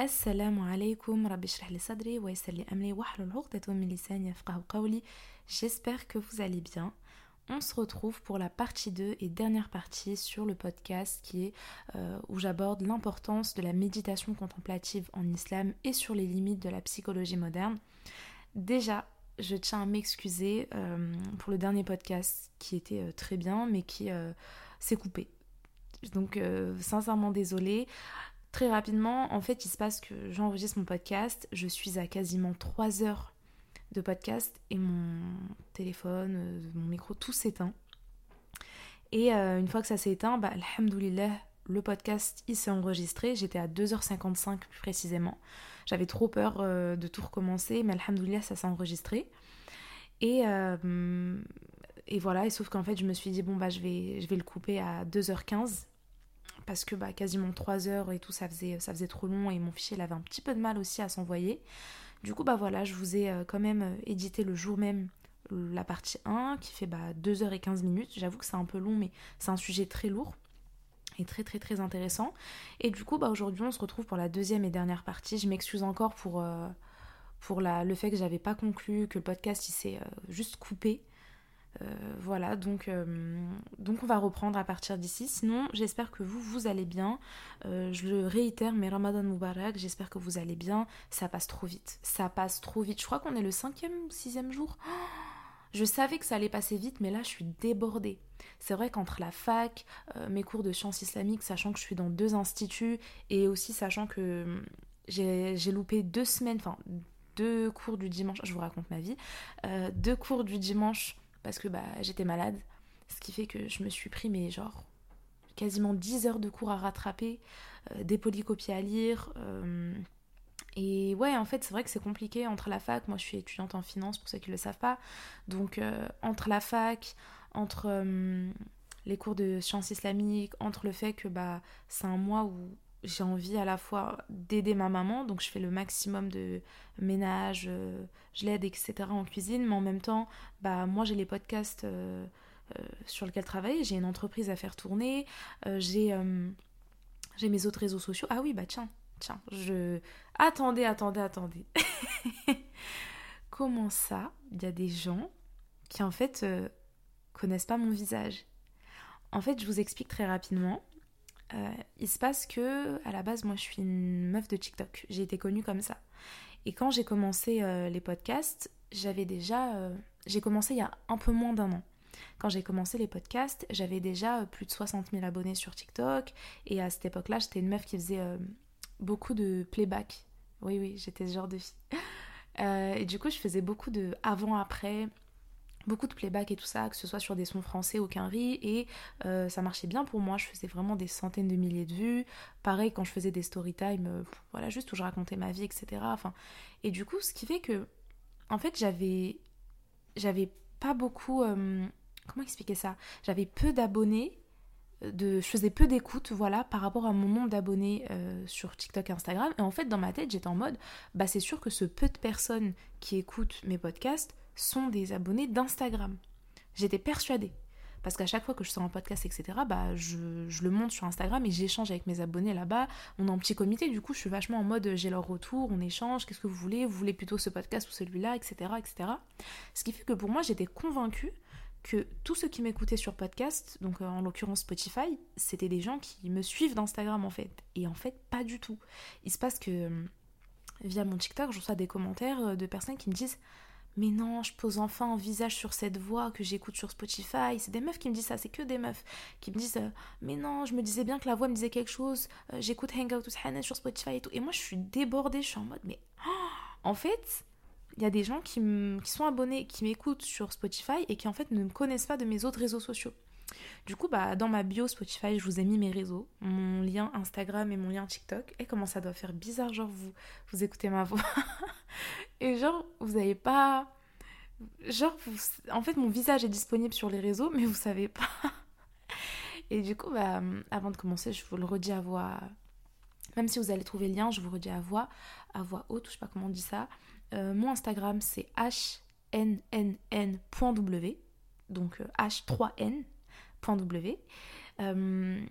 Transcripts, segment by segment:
السلام عليكم ربي اشرح لي صدري ويسر لي امري واحلل عقدة من لساني يفقه قولي J'espère que vous allez bien. On se retrouve pour la partie 2 et dernière partie sur le podcast qui est euh, où j'aborde l'importance de la méditation contemplative en islam et sur les limites de la psychologie moderne. Déjà, je tiens à m'excuser euh, pour le dernier podcast qui était euh, très bien mais qui euh, s'est coupé. Donc sincèrement désolée. Très rapidement, en fait, il se passe que j'enregistre mon podcast, je suis à quasiment 3 heures de podcast et mon téléphone, euh, mon micro, tout s'éteint. Et euh, une fois que ça s'est éteint, bah, alhamdoulilah, le podcast il s'est enregistré. J'étais à 2h55 plus précisément. J'avais trop peur euh, de tout recommencer, mais alhamdoulilah, ça s'est enregistré. Et, et voilà, et sauf qu'en fait, je me suis dit, bon, bah, je vais, je vais le couper à 2h15 parce que bah, quasiment 3 heures et tout, ça faisait, trop long et mon fichier il avait un petit peu de mal aussi à s'envoyer. Du coup, bah voilà, je vous ai euh, quand même euh, édité le jour même la partie 1 qui fait bah, 2h15 minutes. J'avoue que c'est un peu long, mais c'est un sujet très lourd et très très très intéressant. Et du coup, bah, aujourd'hui, on se retrouve pour la deuxième et dernière partie. Je m'excuse encore pour, euh, pour la, le fait que j'avais pas conclu, que le podcast il s'est juste coupé. Euh, voilà, donc, euh, donc on va reprendre à partir d'ici. Sinon, j'espère que vous, vous allez bien. Euh, je le réitère, mais Ramadan Mubarak, j'espère que vous allez bien. Ça passe trop vite. Ça passe trop vite. Je crois qu'on est le cinquième ou sixième jour. Je savais que ça allait passer vite, mais là, je suis débordée. C'est vrai qu'entre la fac, mes cours de sciences islamiques, sachant que je suis dans deux instituts, et aussi sachant que j'ai loupé deux semaines, enfin deux cours du dimanche, je vous raconte ma vie, deux cours du dimanche parce que bah, j'étais malade. Ce qui fait que je me suis pris, mais genre, quasiment 10 heures de cours à rattraper, euh, des polycopies à lire. Euh, et ouais, en fait, c'est vrai que c'est compliqué entre la fac. Moi, je suis étudiante en finance, pour ceux qui ne le savent pas. Donc, euh, entre la fac, entre les cours de sciences islamiques, entre le fait que bah, c'est un mois où j'ai envie à la fois d'aider ma maman, donc je fais le maximum de ménage, euh, je l'aide, etc. en cuisine, mais en même temps, bah, moi j'ai les podcasts euh, euh, sur lesquels travailler, j'ai une entreprise à faire tourner, j'ai, j'ai mes autres réseaux sociaux. Ah oui, bah tiens, tiens, je... Attendez, attendez, attendez. Comment ça, il y a des gens qui en fait connaissent pas mon visage? En fait, je vous explique très rapidement. Euh, il se passe que, à la base, moi je suis une meuf de TikTok. J'ai été connue comme ça. Et quand j'ai commencé euh, les podcasts, j'avais déjà. Euh, j'ai commencé il y a un peu moins d'un an. Quand j'ai commencé les podcasts, j'avais déjà plus de 60 000 abonnés sur TikTok. Et à cette époque-là, j'étais une meuf qui faisait beaucoup de playback. Oui, oui, j'étais ce genre de fille. et du coup, je faisais beaucoup de avant-après beaucoup de playback et tout ça, que ce soit sur des sons français ou qu'un riz, et euh, ça marchait bien pour moi, je faisais vraiment des centaines de milliers de vues, pareil quand je faisais des story time, euh, voilà, juste où je racontais ma vie, etc. Et du coup, ce qui fait que, en fait, j'avais, j'avais pas beaucoup, euh, comment expliquer ça? J'avais peu d'abonnés, de, je faisais peu d'écoute, voilà, par rapport à mon nombre d'abonnés sur TikTok et Instagram, et en fait, dans ma tête, j'étais en mode, bah c'est sûr que ce peu de personnes qui écoutent mes podcasts, sont des abonnés d'Instagram. J'étais persuadée. Parce qu'à chaque fois que je sors un podcast, etc., bah, je, le monte sur Instagram et j'échange avec mes abonnés là-bas. On est en petit comité, du coup, je suis vachement en mode j'ai leur retour, on échange, qu'est-ce que vous voulez, vous voulez plutôt ce podcast ou celui-là, etc., etc. Ce qui fait que pour moi, j'étais convaincue que tous ceux qui m'écoutaient sur podcast, donc euh, en l'occurrence Spotify, c'était des gens qui me suivent d'Instagram en fait. Et en fait, pas du tout. Il se passe que euh, via mon TikTok, je reçois des commentaires euh, de personnes qui me disent mais non, je pose enfin un visage sur cette voix que j'écoute sur Spotify. C'est des meufs qui me disent ça, c'est que des meufs qui me disent euh, Mais non, je me disais bien que la voix me disait quelque chose. Euh, j'écoute Hangout with Hannah sur Spotify et tout. Et moi, je suis débordée, je suis en mode Mais en fait, il y a des gens qui, qui sont abonnés, qui m'écoutent sur Spotify et qui en fait ne me connaissent pas de mes autres réseaux sociaux. Du coup, bah, dans ma bio Spotify, je vous ai mis mes réseaux, mon lien Instagram et mon lien TikTok. Et comment ça doit faire bizarre, genre vous, vous écoutez ma voix. et genre, vous n'avez pas... Genre, en fait, mon visage est disponible sur les réseaux, mais vous savez pas. et du coup, bah, avant de commencer, je vous le redis à voix... Même si vous allez trouver le lien, je vous redis à voix, à voix haute, je sais pas comment on dit ça. Euh, mon Instagram, c'est hnn.w, donc h3n, euh, Euh,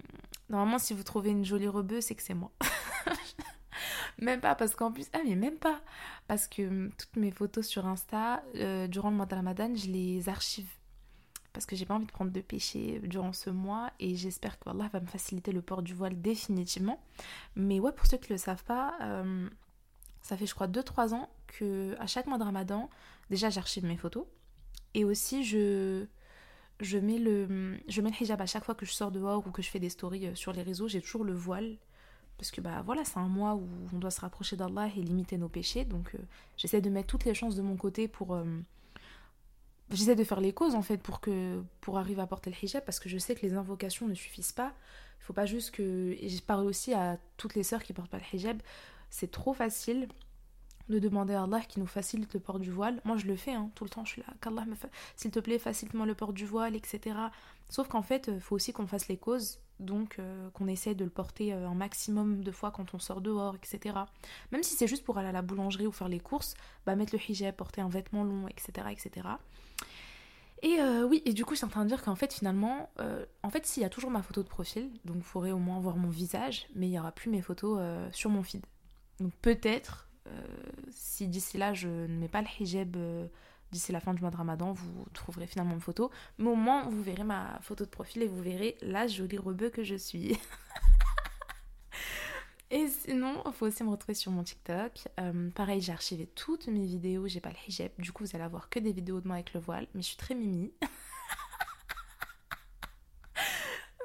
normalement, si vous trouvez une jolie rebeu, c'est que c'est moi. même pas, parce qu'en plus, ah mais même pas, parce que hum, toutes mes photos sur Insta, euh, durant le mois de Ramadan, je les archive. Parce que j'ai pas envie de prendre de péché durant ce mois et j'espère que Allah va me faciliter le port du voile définitivement. Mais ouais, pour ceux qui le savent pas, euh, ça fait je crois 2-3 ans que à chaque mois de Ramadan, déjà j'archive mes photos et aussi je je mets le je mets le hijab à chaque fois que je sors dehors ou que je fais des stories euh, sur les réseaux, j'ai toujours le voile parce que bah voilà, c'est un mois où on doit se rapprocher d'Allah et limiter nos péchés. Donc euh, j'essaie de mettre toutes les chances de mon côté pour euh, j'essaie de faire les causes en fait pour que pour arriver à porter le hijab parce que je sais que les invocations ne suffisent pas. Il faut pas juste que et je parle aussi à toutes les sœurs qui portent pas le hijab, c'est trop facile de demander à Allah qui nous facilite le port du voile. Moi, je le fais hein, tout le temps. Je suis là, qu'Allah s'il te plaît, facilite-moi le port du voile, etc. Sauf qu'en fait, il faut aussi qu'on fasse les causes, donc euh, qu'on essaie de le porter euh, un maximum de fois quand on sort dehors, etc. Même si c'est juste pour aller à la boulangerie ou faire les courses, bah mettre le hijab, porter un vêtement long, etc., etc. Et euh, oui, et du coup, je suis en train de dire qu'en fait, finalement, en fait, s'il y a toujours ma photo de profil, donc il faudrait au moins voir mon visage, mais il n'y aura plus mes photos sur mon feed. Donc peut-être euh, si d'ici là je ne mets pas le hijab euh, d'ici la fin du mois de Ramadan, vous trouverez finalement une photo. Mais au moins, vous verrez ma photo de profil et vous verrez la jolie rebeu que je suis. et sinon, il faut aussi me retrouver sur mon TikTok. Euh, pareil, j'ai archivé toutes mes vidéos, j'ai pas le hijab. Du coup, vous allez avoir que des vidéos de moi avec le voile. Mais je suis très mimi.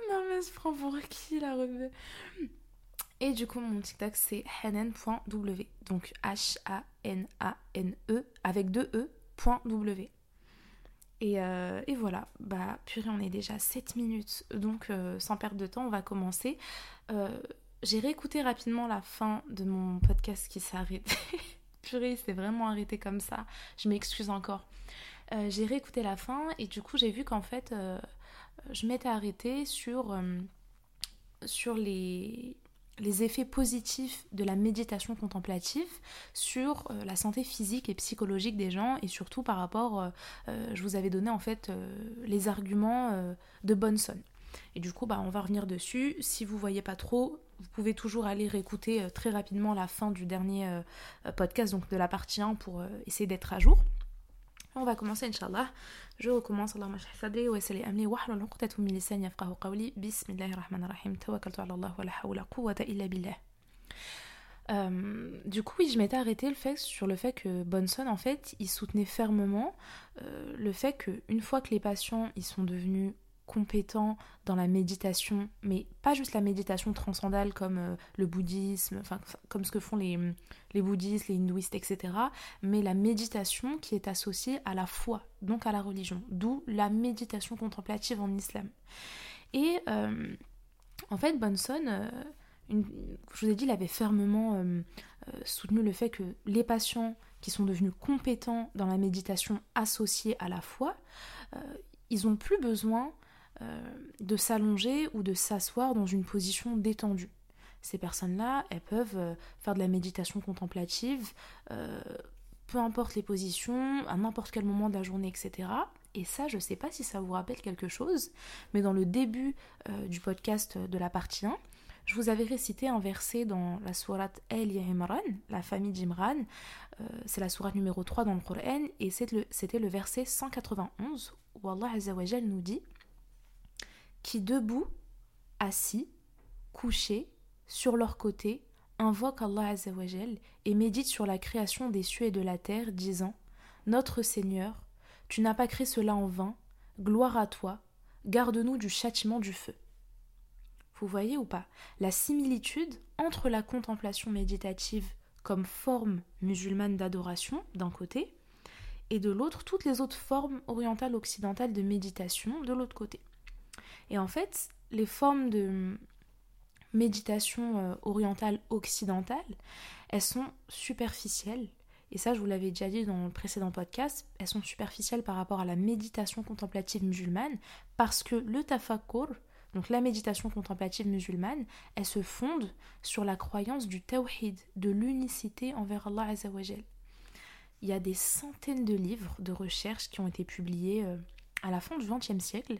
non, mais je prends pour qui la rebeu? Et du coup, mon TikTok, c'est hanen.w. Donc H-A-N-A-N-E avec deux E, point W. Et, euh, et, voilà, bah purée, on est déjà 7 minutes. Donc, euh, sans perdre de temps, on va commencer. Euh, j'ai réécouté rapidement la fin de mon podcast qui s'est arrêté. purée, c'est vraiment arrêté comme ça. Je m'excuse encore. j'ai réécouté la fin et du coup, j'ai vu qu'en fait, je m'étais arrêtée sur, sur les, les effets positifs de la méditation contemplative sur euh, la santé physique et psychologique des gens et surtout par rapport, euh, euh, je vous avais donné en fait les arguments de Bonson. Et du coup, bah, on va revenir dessus. Si vous voyez pas trop, vous pouvez toujours aller réécouter très rapidement la fin du dernier podcast, donc de la partie 1 pour essayer d'être à jour. On va commencer Inch'Allah. Je recommence Allah ma sadri wa sali amli wa hlul 'uqdatum min lisani yafqahu qawli. Bismillahir rahmanir rahim. Tawakkaltu 'ala Allah wa la hawla quwwata illa billah. Euh, du coup, oui, je m'étais arrêtée le fait, sur le fait que Bonson, en fait, il soutenait fermement euh, le fait qu'une fois que les patients ils sont devenus compétents dans la méditation, mais pas juste la méditation transcendale comme euh, le bouddhisme, enfin comme ce que font les, les bouddhistes, les hindouistes, etc., mais la méditation qui est associée à la foi, donc à la religion, d'où la méditation contemplative en islam. Et euh, en fait, Bonson, euh, je vous ai dit, il avait fermement soutenu le fait que les patients qui sont devenus compétents dans la méditation associée à la foi, ils n'ont plus besoin de s'allonger ou de s'asseoir dans une position détendue. Ces personnes-là, elles peuvent euh, faire de la méditation contemplative, euh, peu importe les positions, à n'importe quel moment de la journée, etc. Et ça, je ne sais pas si ça vous rappelle quelque chose, mais dans le début du podcast de la partie 1, je vous avais récité un verset dans la sourate El Imran, la famille d'Imran. c'est la sourate numéro 3 dans le Coran, et c'était le, verset 191 où Allah nous dit qui debout, assis, couchés, sur leur côté, invoquent Allah Azzawajal et méditent sur la création des cieux et de la terre, disant Notre Seigneur, tu n'as pas créé cela en vain, gloire à toi, garde-nous du châtiment du feu. Vous voyez ou pas la similitude entre la contemplation méditative comme forme musulmane d'adoration d'un côté, et de l'autre toutes les autres formes orientales occidentales de méditation de l'autre côté. Et en fait, les formes de méditation euh, orientale occidentale, elles sont superficielles. Et ça, je vous l'avais déjà dit dans le précédent podcast, elles sont superficielles par rapport à la méditation contemplative musulmane, parce que le tafakkur, donc la méditation contemplative musulmane, elle se fonde sur la croyance du tawhid, de l'unicité envers Allah Azzawajal. Il y a des centaines de livres de recherche qui ont été publiés euh, à la fin du XXe siècle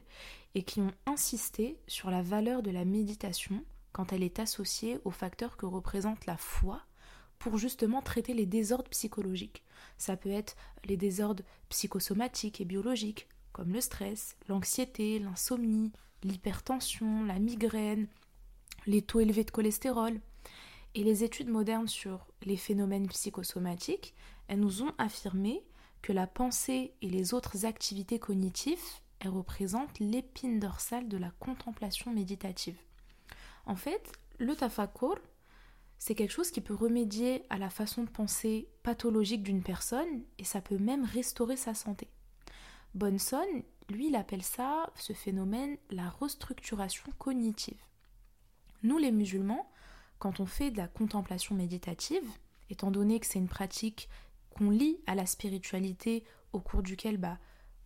et qui ont insisté sur la valeur de la méditation quand elle est associée aux facteurs que représente la foi pour justement traiter les désordres psychologiques. Ça peut être les désordres psychosomatiques et biologiques, comme le stress, l'anxiété, l'insomnie, l'hypertension, la migraine, les taux élevés de cholestérol. Et les études modernes sur les phénomènes psychosomatiques, elles nous ont affirmé que la pensée et les autres activités cognitives, elles représentent l'épine dorsale de la contemplation méditative. En fait, le tafakur, c'est quelque chose qui peut remédier à la façon de penser pathologique d'une personne et ça peut même restaurer sa santé. Bonson, lui, il appelle ça, ce phénomène, la restructuration cognitive. Nous, les musulmans, quand on fait de la contemplation méditative, étant donné que c'est une pratique qu'on lie à la spiritualité au cours duquel bah,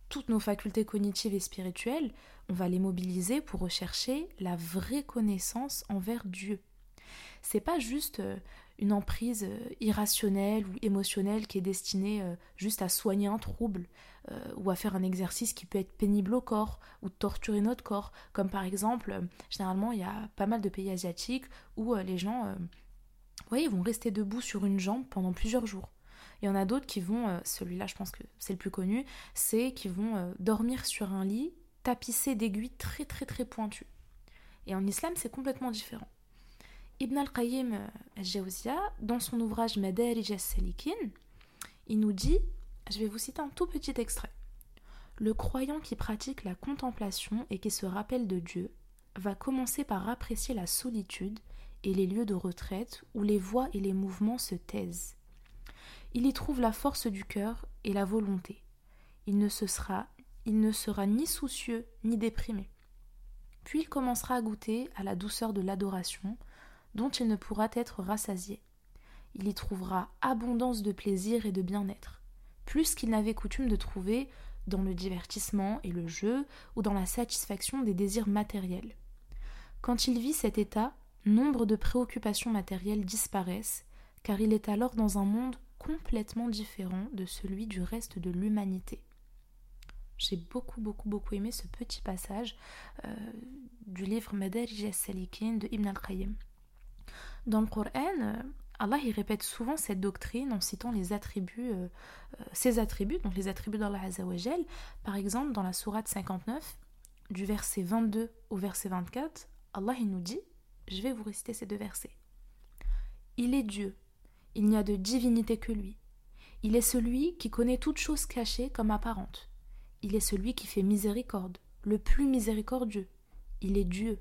toutes nos facultés cognitives et spirituelles, on va les mobiliser pour rechercher la vraie connaissance envers Dieu. C'est pas juste euh, une emprise euh, irrationnelle ou émotionnelle qui est destinée euh, juste à soigner un trouble ou à faire un exercice qui peut être pénible au corps ou torturer notre corps. Comme par exemple, généralement, il y a pas mal de pays asiatiques où les gens voyez, vont rester debout sur une jambe pendant plusieurs jours. Il y en a d'autres qui vont, celui-là je pense que c'est le plus connu, c'est qui vont dormir sur un lit tapissé d'aiguilles très très très pointues. Et en islam, c'est complètement différent. Ibn al-Qayyim al-Jawziya, dans son ouvrage Madarij al-Salikin, il nous dit, je vais vous citer un tout petit extrait. Le croyant qui pratique la contemplation et qui se rappelle de Dieu va commencer par apprécier la solitude et les lieux de retraite où les voix et les mouvements se taisent. Il y trouve la force du cœur et la volonté. Il ne, se sera, il ne sera ni soucieux ni déprimé. Puis il commencera à goûter à la douceur de l'adoration, dont il ne pourra être rassasié. Il y trouvera abondance de plaisir et de bien-être, plus qu'il n'avait coutume de trouver dans le divertissement et le jeu ou dans la satisfaction des désirs matériels. Quand il vit cet état, nombre de préoccupations matérielles disparaissent, car il est alors dans un monde complètement différent de celui du reste de l'humanité. J'ai beaucoup, beaucoup, beaucoup aimé ce petit passage euh, du livre Madarij salikin de Ibn al-Qayyim. Dans le Coran, euh, Allah il répète souvent cette doctrine en citant les attributs, euh, ses attributs, donc les attributs d'Allah Azzawajal. Par exemple, dans la sourate 59, du verset 22 au verset 24, Allah il nous dit, je vais vous réciter ces deux versets. Il est Dieu, il n'y a de divinité que lui. Il est celui qui connaît toutes choses cachées comme apparentes. Il est celui qui fait miséricorde, le plus miséricordieux. Il est Dieu.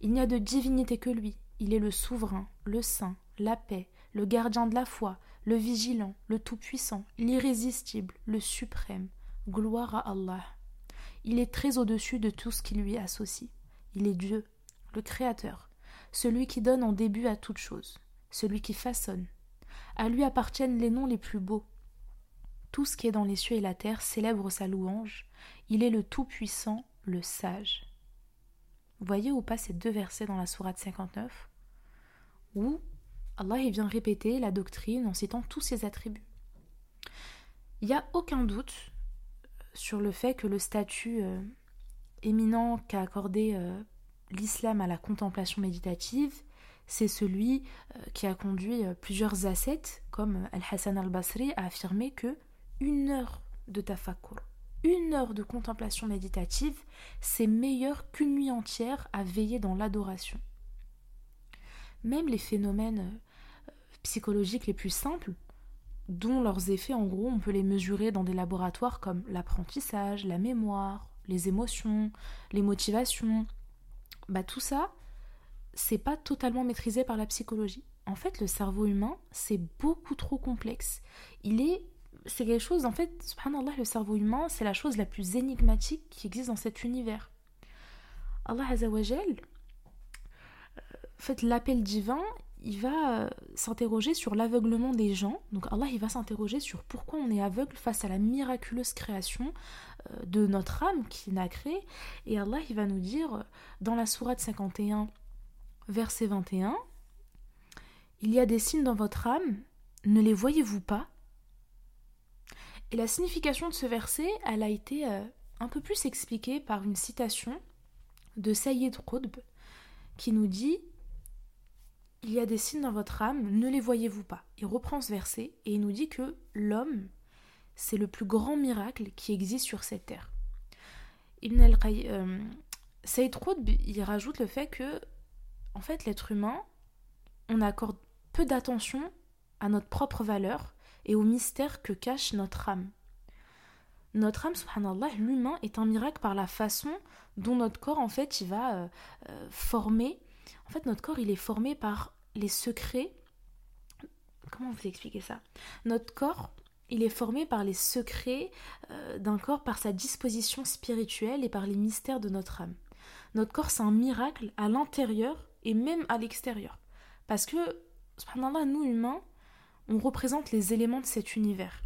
Il n'y a de divinité que lui. Il est le souverain, le saint, la paix, le gardien de la foi, le vigilant, le tout-puissant, l'irrésistible, le suprême. Gloire à Allah. Il est très au-dessus de tout ce qui lui associe. Il est Dieu, le Créateur, celui qui donne en début à toute chose, celui qui façonne. À lui appartiennent les noms les plus beaux. Tout ce qui est dans les cieux et la terre célèbre sa louange. Il est le Tout-Puissant, le Sage. Voyez ou pas ces deux versets dans la Sourate 59 où Allah vient répéter la doctrine en citant tous ses attributs. Il n'y a aucun doute sur le fait que le statut euh, éminent qu'a accordé euh, l'islam à la contemplation méditative, c'est celui euh, qui a conduit plusieurs ascètes, comme Al-Hassan al-Basri, à affirmer que une heure de tafakkur, une heure de contemplation méditative, c'est meilleur qu'une nuit entière à veiller dans l'adoration. Même les phénomènes euh, psychologiques les plus simples, dont leurs effets, en gros, on peut les mesurer dans des laboratoires comme l'apprentissage, la mémoire, les émotions, les motivations, bah tout ça, c'est pas totalement maîtrisé par la psychologie. En fait, le cerveau humain, c'est beaucoup trop complexe. Il est c'est quelque chose, en fait, subhanallah, le cerveau humain, c'est la chose la plus énigmatique qui existe dans cet univers. Allah Azzawajal, fait, l'appel divin, il va euh, s'interroger sur l'aveuglement des gens. Donc Allah, il va s'interroger sur pourquoi on est aveugle face à la miraculeuse création euh, de notre âme qui n'a créé. Et Allah, il va nous dire euh, dans la sourate 51, verset 21, Il y a des signes dans votre âme, ne les voyez-vous pas? Et la signification de ce verset, elle a été un peu plus expliquée par une citation de Sayyid Qutb qui nous dit il y a des signes dans votre âme, ne les voyez-vous pas Il reprend ce verset et il nous dit que l'homme, c'est le plus grand miracle qui existe sur cette terre. Ibn al euh, Saïd il rajoute le fait que, en fait, l'être humain, on accorde peu d'attention à notre propre valeur et au mystère que cache notre âme. Notre âme, subhanallah, l'humain est un miracle par la façon dont notre corps, en fait, il va euh, euh, former. En fait, notre corps, il est formé par les secrets. Comment vous expliquer ça? Notre corps, il est formé par les secrets euh, d'un corps, par sa disposition spirituelle et par les mystères de notre âme. Notre corps, c'est un miracle à l'intérieur et même à l'extérieur. Parce que, subhanallah, nous humains, on représente les éléments de cet univers.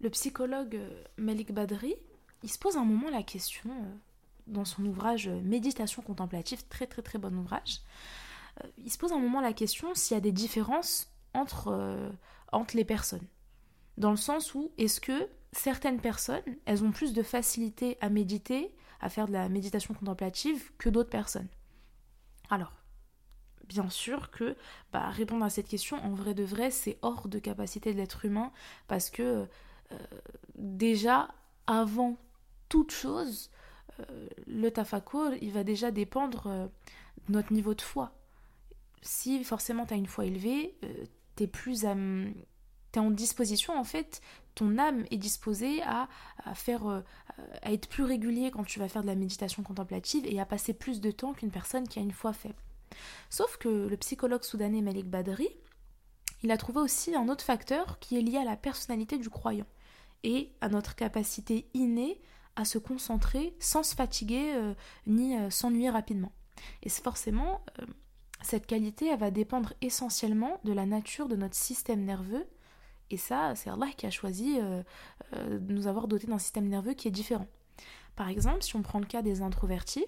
Le psychologue euh, Malik Badri, il se pose un moment la question, euh, dans son ouvrage Méditation contemplative, très très très bon ouvrage, il se pose un moment la question s'il y a des différences entre, entre les personnes dans le sens où est-ce que certaines personnes, elles ont plus de facilité à méditer, à faire de la méditation contemplative que d'autres personnes? Alors, bien sûr que bah, répondre à cette question, en vrai de vrai, c'est hors de capacité de l'être humain, parce que euh, déjà, avant toute chose, euh, le tafakur, il va déjà dépendre euh, de notre niveau de foi. Si forcément tu as une foi élevée, tu es plus à tu es en disposition, en fait, ton âme est disposée à, faire, euh, à être plus régulier quand tu vas faire de la méditation contemplative et à passer plus de temps qu'une personne qui a une foi faible. Sauf que le psychologue soudanais Malik Badri, il a trouvé aussi un autre facteur qui est lié à la personnalité du croyant et à notre capacité innée à se concentrer sans se fatiguer euh, ni euh, s'ennuyer rapidement. Et forcément, cette qualité, va dépendre essentiellement de la nature de notre système nerveux et ça, c'est Allah qui a choisi euh, euh, de nous avoir doté d'un système nerveux qui est différent. Par exemple, si on prend le cas des introvertis,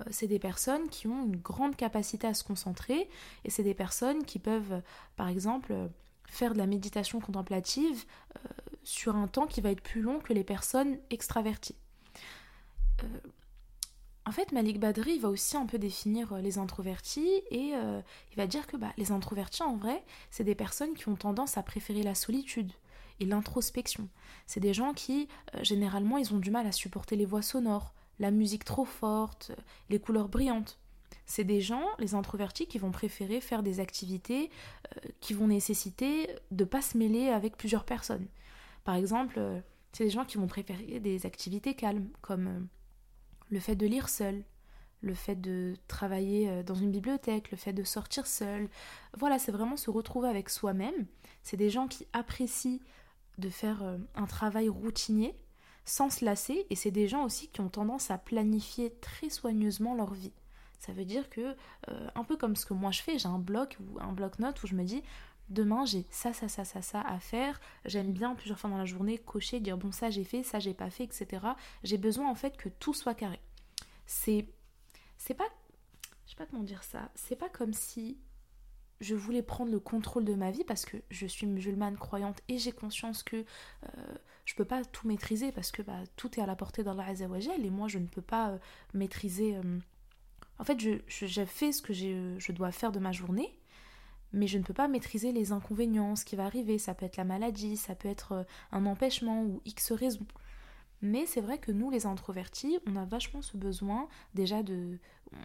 euh, c'est des personnes qui ont une grande capacité à se concentrer et c'est des personnes qui peuvent, par exemple, faire de la méditation contemplative sur un temps qui va être plus long que les personnes extraverties. En fait, Malik Badri va aussi un peu définir euh, les introvertis et euh, il va dire que bah, les introvertis, en vrai, c'est des personnes qui ont tendance à préférer la solitude et l'introspection. C'est des gens qui, euh, généralement, ils ont du mal à supporter les voix sonores, la musique trop forte, les couleurs brillantes. C'est des gens, les introvertis, qui vont préférer faire des activités qui vont nécessiter de pas se mêler avec plusieurs personnes. Par exemple, c'est des gens qui vont préférer des activités calmes, comme le fait de lire seul, le fait de travailler euh, dans une bibliothèque, le fait de sortir seul. Voilà, c'est vraiment se retrouver avec soi-même. C'est des gens qui apprécient de faire euh, un travail routinier sans se lasser et c'est des gens aussi qui ont tendance à planifier très soigneusement leur vie. Ça veut dire que, euh, un peu comme ce que moi je fais, j'ai un bloc ou un bloc-notes où je me dis demain j'ai ça, ça, ça, ça, ça à faire. J'aime bien plusieurs fois dans la journée cocher, dire bon ça j'ai fait, ça j'ai pas fait, etc. J'ai besoin en fait que tout soit carré. C'est, c'est pas, je sais pas comment dire ça. C'est pas comme si je voulais prendre le contrôle de ma vie parce que je suis musulmane croyante et j'ai conscience que euh, je peux pas tout maîtriser parce que bah, tout est à la portée d'Allah Azzawajal et moi je ne peux pas euh, maîtriser. Euh, en fait, je, je, fais ce que je dois faire de ma journée mais je ne peux pas maîtriser les inconvénients, ce qui va arriver. Ça peut être la maladie, ça peut être euh, un empêchement ou X raison. Mais c'est vrai que nous, les introvertis, on a vachement ce besoin déjà de...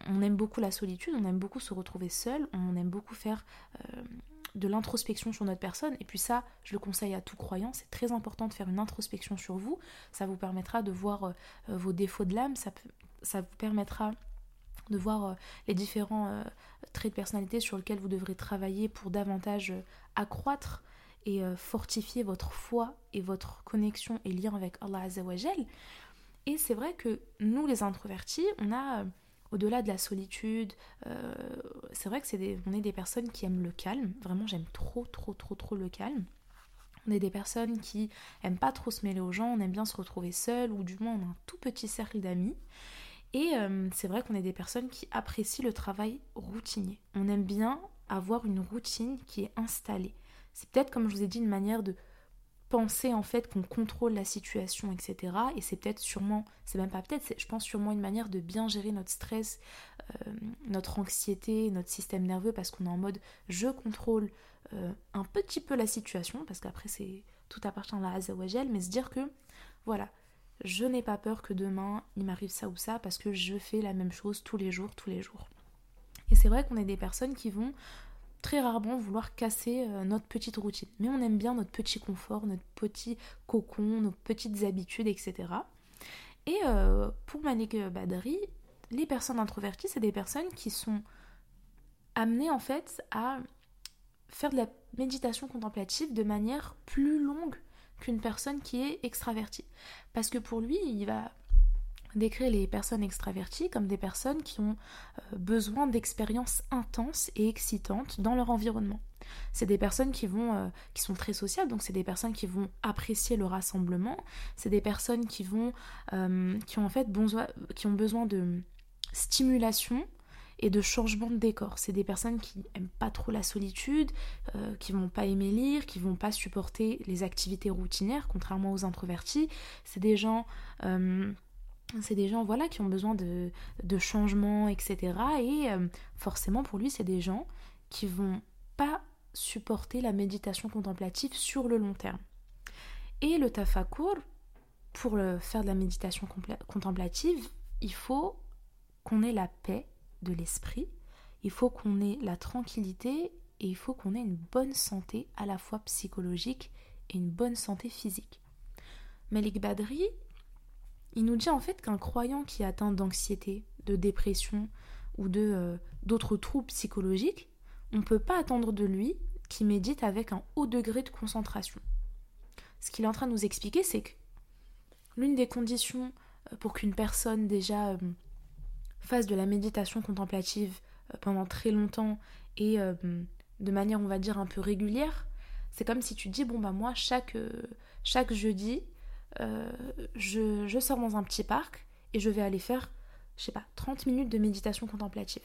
On aime beaucoup la solitude, on aime beaucoup se retrouver seul, on aime beaucoup faire euh, de l'introspection sur notre personne. Et puis ça, je le conseille à tout croyant, c'est très important de faire une introspection sur vous. Ça vous permettra de voir euh, vos défauts de l'âme, ça, ça vous permettra de voir euh, les différents euh, traits de personnalité sur lesquels vous devrez travailler pour davantage euh, accroître et fortifier votre foi et votre connexion et lien avec Allah Azzawajal. Et c'est vrai que nous, les introvertis, on a, au-delà de la solitude, c'est vrai que c'est des, on est des personnes qui aiment le calme. Vraiment, j'aime trop, trop, trop, trop le calme. On est des personnes qui aiment pas trop se mêler aux gens, on aime bien se retrouver seul, ou du moins on a un tout petit cercle d'amis. Et euh, c'est vrai qu'on est des personnes qui apprécient le travail routinier. On aime bien avoir une routine qui est installée. C'est peut-être, comme je vous ai dit, une manière de penser en fait qu'on contrôle la situation, etc. Et c'est peut-être sûrement, c'est même pas peut-être, je pense sûrement une manière de bien gérer notre stress notre anxiété, notre système nerveux, parce qu'on est en mode je contrôle un petit peu la situation, parce qu'après c'est tout appartient à la Azawajel, mais se dire que voilà, je n'ai pas peur que demain il m'arrive ça ou ça parce que je fais la même chose tous les jours, tous les jours. Et c'est vrai qu'on est des personnes qui vont très rarement vouloir casser euh, notre petite routine. Mais on aime bien notre petit confort, notre petit cocon, nos petites habitudes, etc. Et euh, pour Malik Badri, les personnes introverties, c'est des personnes qui sont amenées en fait à faire de la méditation contemplative de manière plus longue qu'une personne qui est extravertie. Parce que pour lui, il va décrire les personnes extraverties comme des personnes qui ont euh, besoin d'expériences intenses et excitantes dans leur environnement. C'est des personnes qui vont euh, qui sont très sociales, donc c'est des personnes qui vont apprécier le rassemblement, c'est des personnes qui vont euh, qui ont en fait qui ont besoin de stimulation et de changement de décor. C'est des personnes qui aiment pas trop la solitude, euh, qui vont pas aimer lire, qui vont pas supporter les activités routinières, contrairement aux introvertis. C'est des gens, euh, c'est des gens voilà qui ont besoin de, de changement, etc. Et euh, forcément pour lui, c'est des gens qui vont pas supporter la méditation contemplative sur le long terme. Et le tafakur, pour faire de la méditation contemplative, il faut qu'on ait la paix de l'esprit, il faut qu'on ait la tranquillité et il faut qu'on ait une bonne santé à la fois psychologique et une bonne santé physique. Malik Badri, il nous dit en fait qu'un croyant qui est atteint d'anxiété, de dépression ou de euh, d'autres troubles psychologiques, on ne peut pas attendre de lui qu'il médite avec un haut degré de concentration. Ce qu'il est en train de nous expliquer, c'est que l'une des conditions euh, pour qu'une personne déjà euh, fasse de la méditation contemplative euh, pendant très longtemps et euh, de manière on va dire un peu régulière, c'est comme si tu dis bon bah moi chaque, euh, chaque jeudi je, je, sors dans un petit parc et je vais aller faire je sais pas 30 minutes de méditation contemplative.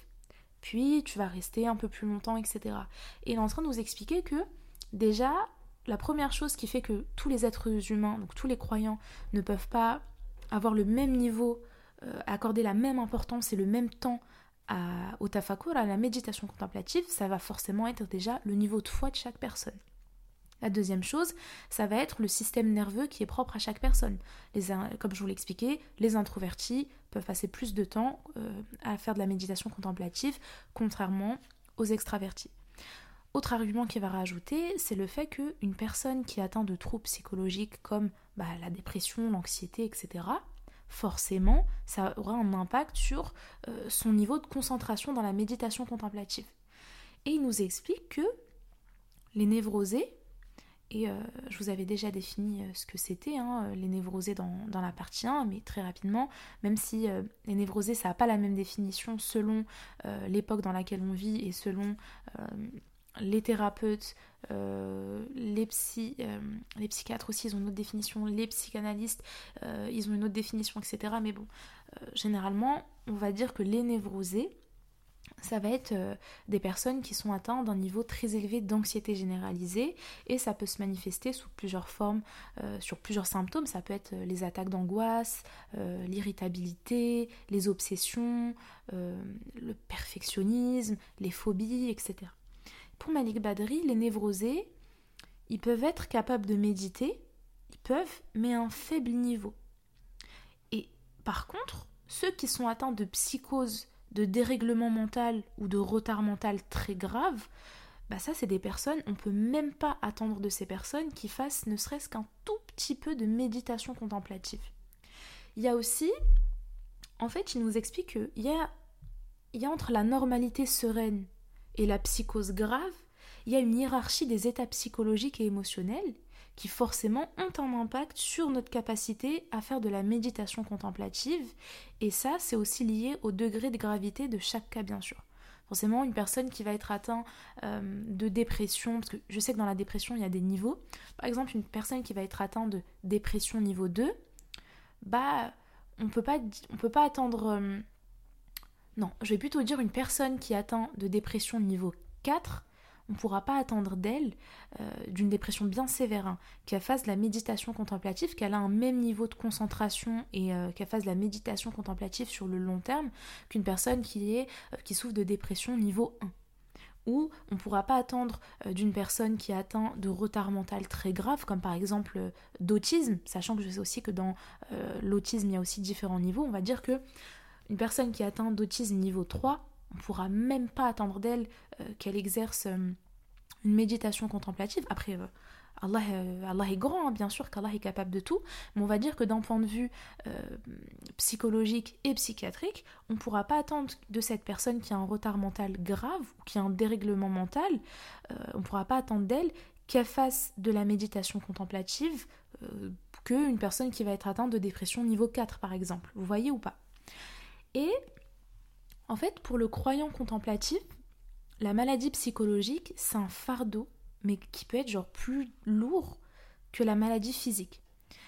Puis tu vas rester un peu plus longtemps etc. Et il est en train de nous expliquer que déjà la première chose qui fait que tous les êtres humains, donc tous les croyants, ne peuvent pas avoir le même niveau euh, accorder la même importance et le même temps au tafakur, à la méditation contemplative, ça va forcément être déjà le niveau de foi de chaque personne. La deuxième chose, ça va être le système nerveux qui est propre à chaque personne. Comme je vous l'expliquais, les introvertis peuvent passer plus de temps euh, à faire de la méditation contemplative, contrairement aux extravertis. Autre argument qui va rajouter, c'est le fait qu'une personne qui atteint de troubles psychologiques comme bah, la dépression, l'anxiété, etc., forcément, ça aura un impact sur euh, son niveau de concentration dans la méditation contemplative. Et il nous explique que les névrosés, et euh, je vous avais déjà défini euh, ce que c'était, hein, les névrosés dans, la partie 1, mais très rapidement, même si les névrosés, ça n'a pas la même définition selon l'époque dans laquelle on vit et selon les thérapeutes, euh, les, euh, les psychiatres aussi, ils ont une autre définition, les psychanalystes, euh, ils ont une autre définition, etc. Mais bon, généralement, on va dire que les névrosés, ça va être des personnes qui sont atteintes d'un niveau très élevé d'anxiété généralisée et ça peut se manifester sous plusieurs formes, sur plusieurs symptômes. Ça peut être les attaques d'angoisse, l'irritabilité, les obsessions, le perfectionnisme, les phobies, etc. Pour Malik Badri, les névrosés, ils peuvent être capables de méditer, ils peuvent, mais à un faible niveau. Et par contre, ceux qui sont atteints de psychose, de dérèglement mental ou de retard mental très grave, bah ça c'est des personnes, on peut même pas attendre de ces personnes qui fassent ne serait-ce qu'un tout petit peu de méditation contemplative. Il y a aussi, en fait, il nous explique qu'il y a, y a entre la normalité sereine et la psychose grave, il y a une hiérarchie des états psychologiques et émotionnels qui forcément ont un impact sur notre capacité à faire de la méditation contemplative, et ça c'est aussi lié au degré de gravité de chaque cas bien sûr. Forcément, une personne qui va être atteinte euh, de dépression, parce que je sais que dans la dépression il y a des niveaux, par exemple une personne qui va être atteinte de dépression niveau 2, bah on on peut pas attendre... Euh, non, je vais plutôt dire une personne qui atteint de dépression niveau 4, on ne pourra pas attendre d'elle, euh, d'une dépression bien sévère, hein, qu'elle fasse de la méditation contemplative, qu'elle a un même niveau de concentration et euh, qu'elle fasse de la méditation contemplative sur le long terme qu'une personne qui, est, euh, qui souffre de dépression niveau 1 ou on ne pourra pas attendre d'une personne qui est atteinte de retard mental très grave, comme par exemple d'autisme, sachant que je sais aussi que dans l'autisme il y a aussi différents niveaux, on va dire que une personne qui est atteinte d'autisme niveau 3 on ne pourra même pas attendre d'elle euh, qu'elle exerce euh, une méditation contemplative. Après, euh, Allah, est grand, hein, bien sûr qu'Allah est capable de tout, mais on va dire que d'un point de vue psychologique et psychiatrique, on ne pourra pas attendre de cette personne qui a un retard mental grave ou qui a un dérèglement mental, on ne pourra pas attendre d'elle qu'elle fasse de la méditation contemplative qu'une personne qui va être atteinte de dépression niveau 4 par exemple. Vous voyez ou pas? Et en fait, pour le croyant contemplatif, la maladie psychologique, c'est un fardeau, mais qui peut être genre plus lourd que la maladie physique.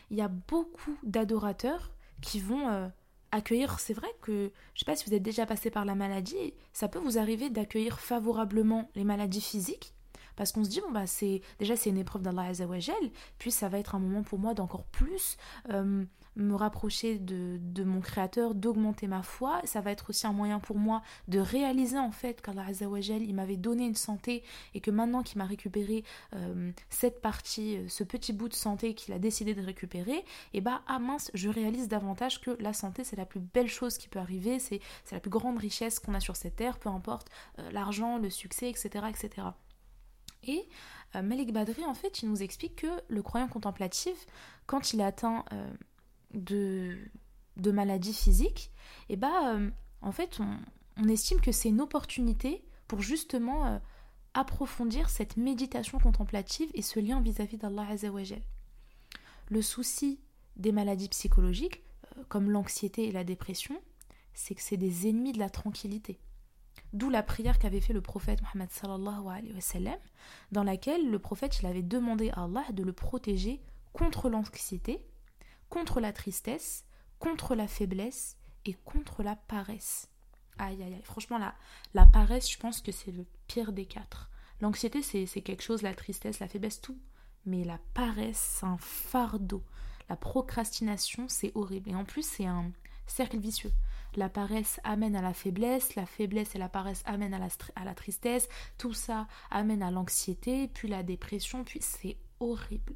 Il y a beaucoup d'adorateurs qui vont euh, accueillir, c'est vrai que, je sais pas si vous êtes déjà passé par la maladie, ça peut vous arriver d'accueillir favorablement les maladies physiques, parce qu'on se dit, bon, bah, c'est déjà, c'est une épreuve d'Allah Azzawajal, puis ça va être un moment pour moi d'encore plus euh, me rapprocher de, mon Créateur, d'augmenter ma foi. Ça va être aussi un moyen pour moi de réaliser en fait qu'Allah Azzawajal, il m'avait donné une santé et que maintenant qu'il m'a récupéré euh, cette partie, euh, ce petit bout de santé qu'il a décidé de récupérer, et eh bah, ah mince, je réalise davantage que la santé, c'est la plus belle chose qui peut arriver, c'est la plus grande richesse qu'on a sur cette terre, peu importe l'argent, le succès, etc. etc. Et euh, Malik Badri, en fait, il nous explique que le croyant contemplatif, quand il atteint euh, de, maladies physiques, et eh bah, euh, en fait, on, estime que c'est une opportunité pour justement approfondir cette méditation contemplative et ce lien vis-à-vis d'Allah Azzawajal. Le souci des maladies psychologiques, comme l'anxiété et la dépression, c'est que c'est des ennemis de la tranquillité. D'où la prière qu'avait fait le prophète Mohammed sallallahu alayhi wa dans laquelle le prophète avait demandé à Allah de le protéger contre l'anxiété, contre la tristesse, contre la faiblesse et contre la paresse. Aïe aïe aïe, franchement la, la paresse je pense que c'est le pire des quatre. L'anxiété c'est quelque chose, la tristesse, la faiblesse, tout. Mais la paresse c'est un fardeau. La procrastination c'est horrible. Et en plus c'est un cercle vicieux. La paresse amène à la faiblesse, la faiblesse et la paresse amènent à à la tristesse, tout ça amène à l'anxiété, puis la dépression, puis c'est horrible.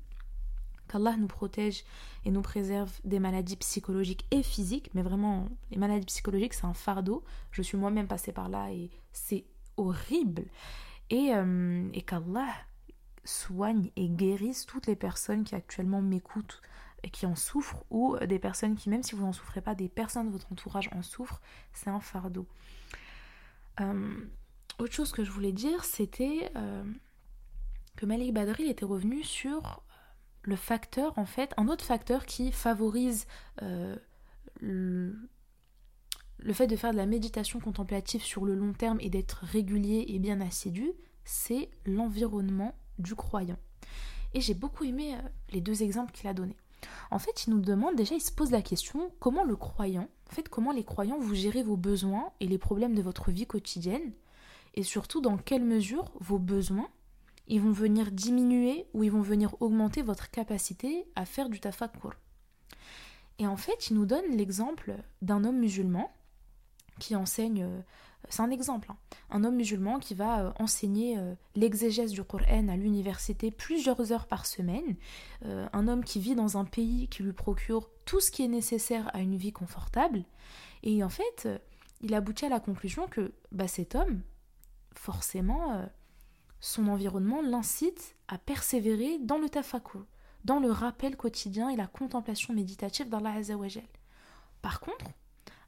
Qu'Allah nous protège et nous préserve des maladies psychologiques et physiques, mais vraiment, les maladies psychologiques, c'est un fardeau. Je suis moi-même passée par là et c'est horrible. Et, euh, et qu'Allah soigne et guérisse toutes les personnes qui actuellement m'écoutent qui en souffrent ou des personnes qui, même si vous n'en souffrez pas, des personnes de votre entourage en souffrent, c'est un fardeau. Euh, autre chose que je voulais dire, c'était euh, que Malik Badri était revenu sur le facteur, en fait, un autre facteur qui favorise euh, le, fait de faire de la méditation contemplative sur le long terme et d'être régulier et bien assidu, c'est l'environnement du croyant. Et j'ai beaucoup aimé les deux exemples qu'il a donnés. En fait, il nous demande déjà, il se pose la question comment le croyant, en fait, comment les croyants vous gérez vos besoins et les problèmes de votre vie quotidienne, et surtout dans quelle mesure vos besoins ils vont venir diminuer ou ils vont venir augmenter votre capacité à faire du tafakkur. Et en fait, il nous donne l'exemple d'un homme musulman qui enseigne euh, c'est un exemple. Hein. Un homme musulman qui va euh, enseigner euh, l'exégèse du Coran à l'université plusieurs heures par semaine. Un homme qui vit dans un pays qui lui procure tout ce qui est nécessaire à une vie confortable. Et en fait, il aboutit à la conclusion que bah, cet homme, forcément, son environnement l'incite à persévérer dans le tafakur, dans le rappel quotidien et la contemplation méditative d'Allah Azzawajal. Par contre,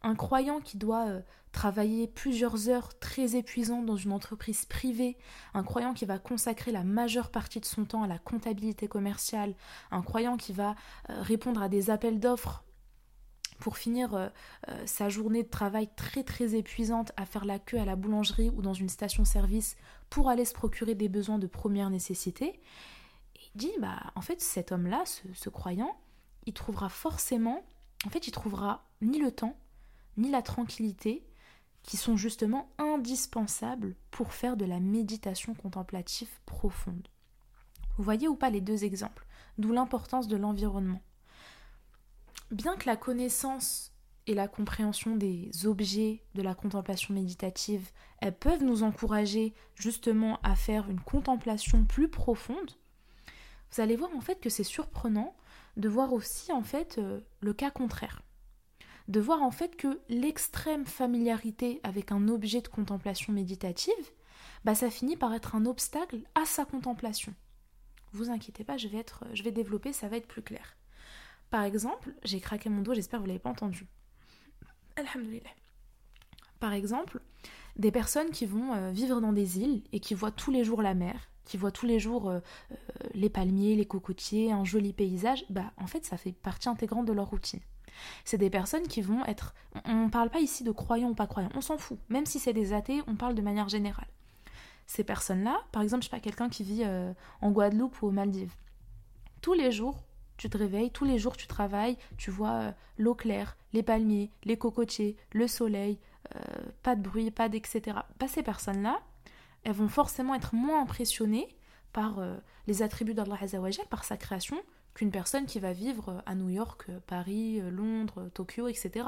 un croyant qui doit euh, travailler plusieurs heures très épuisantes dans une entreprise privée, un croyant qui va consacrer la majeure partie de son temps à la comptabilité commerciale, un croyant qui va euh, répondre à des appels d'offres pour finir euh, sa journée de travail très très épuisante à faire la queue à la boulangerie ou dans une station-service pour aller se procurer des besoins de première nécessité, il dit bah en fait cet homme-là, ce croyant, il trouvera forcément, en fait il trouvera ni le temps ni la tranquillité qui sont justement indispensables pour faire de la méditation contemplative profonde. Vous voyez ou pas les deux exemples, d'où l'importance de l'environnement. Bien que la connaissance et la compréhension des objets de la contemplation méditative, elles peuvent nous encourager justement à faire une contemplation plus profonde, vous allez voir en fait que c'est surprenant de voir aussi en fait euh, le cas contraire. De voir en fait que l'extrême familiarité avec un objet de contemplation méditative, bah ça finit par être un obstacle à sa contemplation. Vous inquiétez pas, je vais, être, je vais développer, ça va être plus clair. Par exemple, j'ai craqué mon dos, j'espère que vous l'avez pas entendu. Alhamdulillah. Par exemple, des personnes qui vont euh, vivre dans des îles et qui voient tous les jours la mer, qui voient tous les jours euh, euh, les palmiers, les cocotiers, un joli paysage, bah en fait ça fait partie intégrante de leur routine. C'est des personnes qui vont être... On ne parle pas ici de croyants ou pas croyants, on s'en fout. Même si c'est des athées, on parle de manière générale. Ces personnes-là, par exemple, je sais pas, quelqu'un qui vit en Guadeloupe ou aux Maldives, tous les jours, tu te réveilles, tous les jours tu travailles, tu vois l'eau claire, les palmiers, les cocotiers, le soleil, pas de bruit, pas d'etc. Pas ces personnes-là, elles vont forcément être moins impressionnées par euh, les attributs d'Allah Azzawajal, par sa création, qu'une personne qui va vivre euh, à New York, euh, Paris, Londres, Tokyo, etc.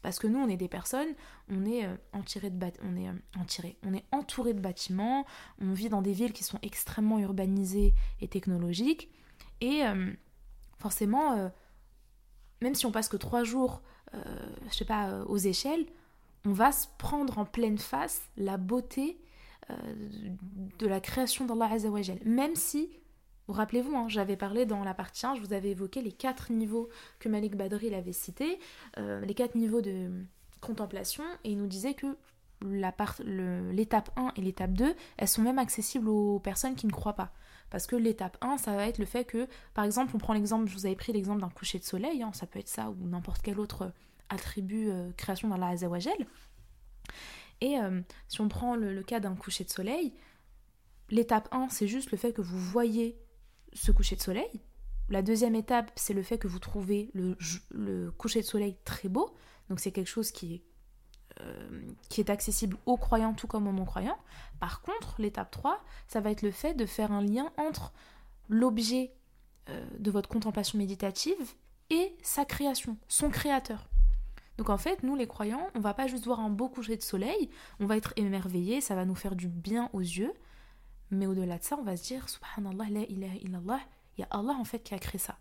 Parce que nous, on est des personnes, on est, entouré de est, on est entouré de bâtiments, on vit dans des villes qui sont extrêmement urbanisées et technologiques, et forcément, même si on passe que trois jours, je sais pas, aux échelles, on va se prendre en pleine face la beauté euh, de la création d'Allah Azzawajal. Même si, vous rappelez-vous, hein, j'avais parlé dans la partie 1, je vous avais évoqué les quatre niveaux que Malik Badri avait cités, euh, les quatre niveaux de contemplation, et il nous disait que l'étape 1 et l'étape 2, elles sont même accessibles aux personnes qui ne croient pas. Parce que l'étape 1, ça va être le fait que, par exemple, on prend l'exemple, je vous avais pris l'exemple d'un coucher de soleil, hein, ça peut être ça, ou n'importe quel autre attribut euh, création d'Allah Azzawajal. Et euh, si on prend le, cas d'un coucher de soleil, l'étape 1, c'est juste le fait que vous voyez ce coucher de soleil. La deuxième étape, c'est le fait que vous trouvez le, coucher de soleil très beau. Donc c'est quelque chose qui est, euh, qui est accessible aux croyants tout comme aux non-croyants. Par contre, l'étape 3, ça va être le fait de faire un lien entre l'objet euh, de votre contemplation méditative et sa création, son créateur. Donc en fait, nous les croyants, on va pas juste voir un beau coucher de soleil, on va être émerveillé, ça va nous faire du bien aux yeux, mais au-delà de ça, on va se dire subhanallah la ilaha illallah, il y a Allah en fait qui a créé ça.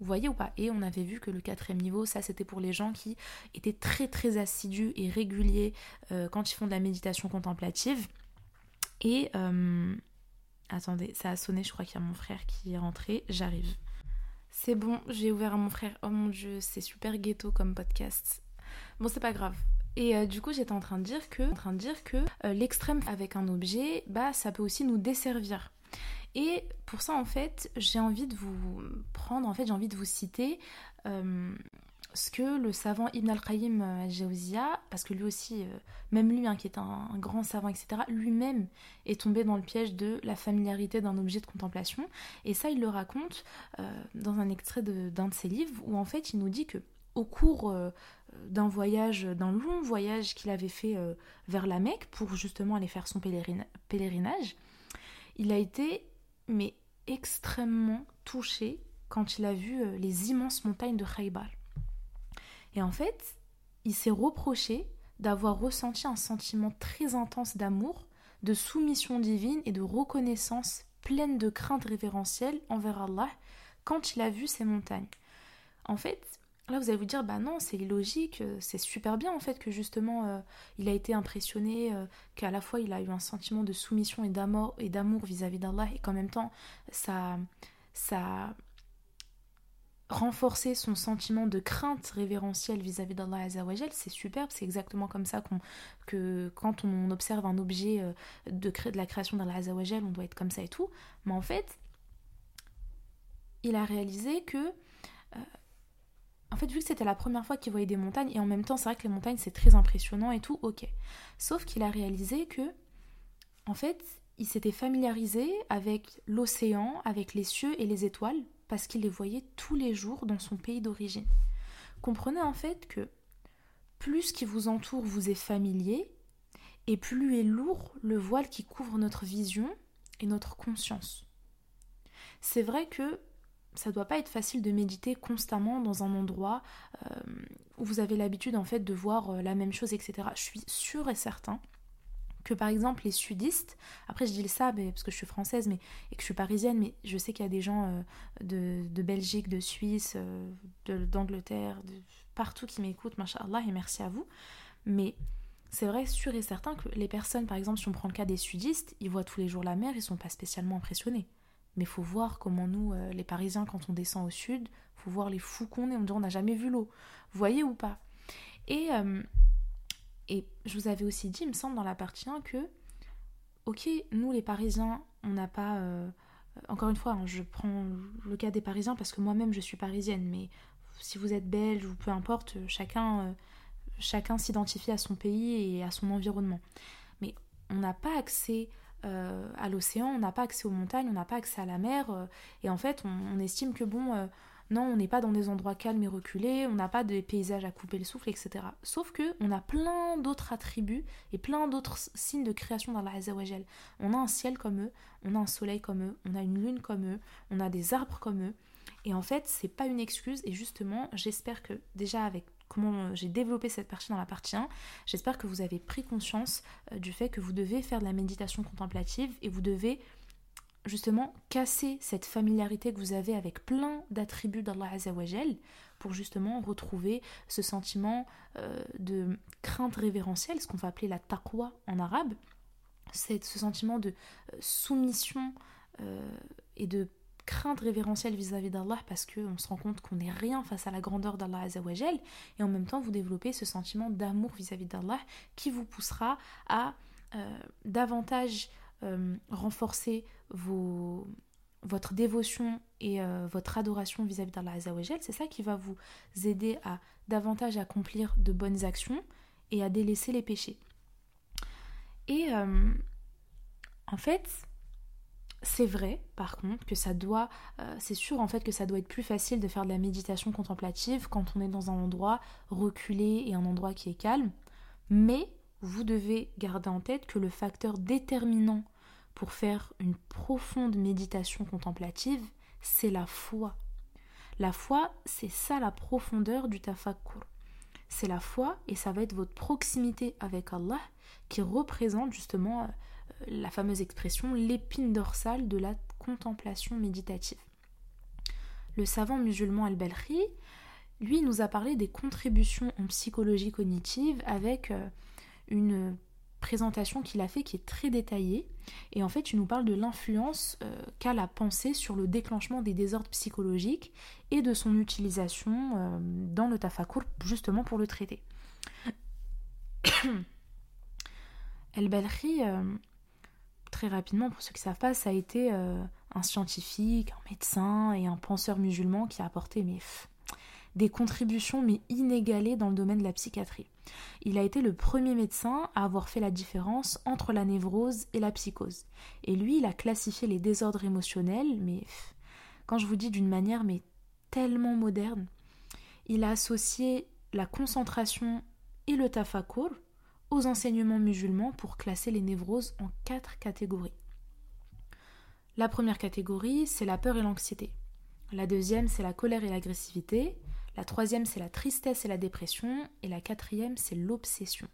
Vous voyez ou pas Et on avait vu que le quatrième niveau, ça c'était pour les gens qui étaient très très assidus et réguliers euh, quand ils font de la méditation contemplative. Et euh, attendez, ça a sonné, je crois qu'il y a mon frère qui est rentré, j'arrive. C'est bon, j'ai ouvert à mon frère. Oh mon dieu, c'est super ghetto comme podcast. Bon, c'est pas grave. Et euh, du coup, j'étais en train de dire que, en train de dire que l'extrême avec un objet, bah, ça peut aussi nous desservir. Et pour ça, en fait, j'ai envie de vous prendre, en fait, j'ai envie de vous citer euh, ce que le savant Ibn al-Qayyim al-Jawziya, parce que lui aussi, même lui, hein, qui est un, grand savant, etc., lui-même est tombé dans le piège de la familiarité d'un objet de contemplation. Et ça, il le raconte dans un extrait d'un de, de, ses livres, où en fait, il nous dit que au cours d'un voyage, d'un long voyage qu'il avait fait euh, vers la Mecque pour justement aller faire son pèlerinage, il a été mais extrêmement touché quand il a vu euh, les immenses montagnes de Khaybar. Et en fait, il s'est reproché d'avoir ressenti un sentiment très intense d'amour, de soumission divine et de reconnaissance pleine de crainte révérentielle envers Allah quand il a vu ces montagnes. En fait, Là, vous allez vous dire, bah non, c'est illogique, euh, c'est super bien en fait que justement euh, il a été impressionné, euh, qu'à la fois il a eu un sentiment de soumission et d'amour et d'amour vis-à-vis d'Allah et qu'en même temps ça, ça a renforcé son sentiment de crainte révérentielle vis-à-vis d'Allah Azzawajal, c'est superbe, c'est exactement comme ça que quand on observe un objet de, la création d'Allah Azzawajal, on doit être comme ça et tout. Mais en fait, il a réalisé que en fait, vu que c'était la première fois qu'il voyait des montagnes, et en même temps, c'est vrai que les montagnes, c'est très impressionnant et tout, ok. Sauf qu'il a réalisé que, en fait, il s'était familiarisé avec l'océan, avec les cieux et les étoiles, parce qu'il les voyait tous les jours dans son pays d'origine. Comprenez en fait que plus ce qui vous entoure vous est familier, et plus est lourd le voile qui couvre notre vision et notre conscience. C'est vrai que ça doit pas être facile de méditer constamment dans un endroit euh, où vous avez l'habitude en fait de voir euh, la même chose, etc. Je suis sûre et certain que par exemple les sudistes, après je dis ça parce que je suis française mais, et que je suis parisienne, mais je sais qu'il y a des gens euh, de, Belgique, de Suisse, d'Angleterre, partout qui m'écoutent, machallah, et merci à vous. Mais c'est vrai, sûr et certain que les personnes, par exemple, si on prend le cas des sudistes, ils voient tous les jours la mer, ils sont pas spécialement impressionnés. Mais faut voir comment nous, euh, les Parisiens, quand on descend au sud, faut voir les fous qu'on est. On dit on n'a jamais vu l'eau. Voyez ou pas? Et, euh, et je vous avais aussi dit, il me semble, dans la partie 1 que, ok, nous les Parisiens, on n'a pas... Euh, encore une fois, hein, je prends le cas des Parisiens parce que moi-même je suis parisienne, mais si vous êtes belge ou peu importe, chacun chacun s'identifie à son pays et à son environnement. Mais on n'a pas accès euh, à l'océan, on n'a pas accès aux montagnes, on n'a pas accès à la mer. Euh, et en fait, on, estime que bon, euh, non, on n'est pas dans des endroits calmes et reculés, on n'a pas de paysages à couper le souffle, etc. Sauf que on a plein d'autres attributs et plein d'autres signes de création d'Allah Azzawajal. On a un ciel comme eux, on a un soleil comme eux, on a une lune comme eux, on a des arbres comme eux. Et en fait, c'est pas une excuse. Et justement, j'espère que déjà avec comment euh, j'ai développé cette partie dans la partie 1. J'espère que vous avez pris conscience euh, du fait que vous devez faire de la méditation contemplative et vous devez justement casser cette familiarité que vous avez avec plein d'attributs d'Allah Azzawajal pour justement retrouver ce sentiment euh, de crainte révérentielle, ce qu'on va appeler la taqwa en arabe. Ce sentiment de soumission et de crainte révérentielle vis-à-vis d'Allah parce qu'on se rend compte qu'on n'est rien face à la grandeur d'Allah Azzawajal et en même temps vous développez ce sentiment d'amour vis-à-vis d'Allah qui vous poussera à euh, davantage euh, renforcer votre dévotion et euh, votre adoration vis-à-vis d'Allah Azzawajal. C'est ça qui va vous aider à davantage accomplir de bonnes actions et à délaisser les péchés. Et en fait, c'est vrai, par contre, que ça doit, euh, c'est sûr en fait que ça doit être plus facile de faire de la méditation contemplative quand on est dans un endroit reculé et un endroit qui est calme. Mais vous devez garder en tête que le facteur déterminant pour faire une profonde méditation contemplative, c'est la foi. La foi, c'est ça la profondeur du tafakkur. C'est la foi et ça va être votre proximité avec Allah qui représente justement euh, la fameuse expression l'épine dorsale de la contemplation méditative. Le savant musulman Al-Balkhi, lui, nous a parlé des contributions en psychologie cognitive avec euh, une présentation qu'il a fait qui est très détaillée. Et en fait, il nous parle de l'influence euh, qu'a la pensée sur le déclenchement des désordres psychologiques et de son utilisation euh, dans le tafakur, justement pour le traiter. El-Balkhi très rapidement, pour ceux qui ne savent pas, ça a été euh, un scientifique, un médecin et un penseur musulman qui a apporté des contributions mais inégalées dans le domaine de la psychiatrie. Il a été le premier médecin à avoir fait la différence entre la névrose et la psychose. Et lui, il a classifié les désordres émotionnels, mais quand je vous dis d'une manière mais tellement moderne, il a associé la concentration et le tafakur, aux enseignements musulmans pour classer les névroses en quatre catégories. La première catégorie, c'est la peur et l'anxiété. La deuxième, c'est la colère et l'agressivité. La troisième, c'est la tristesse et la dépression. Et la quatrième, c'est l'obsession.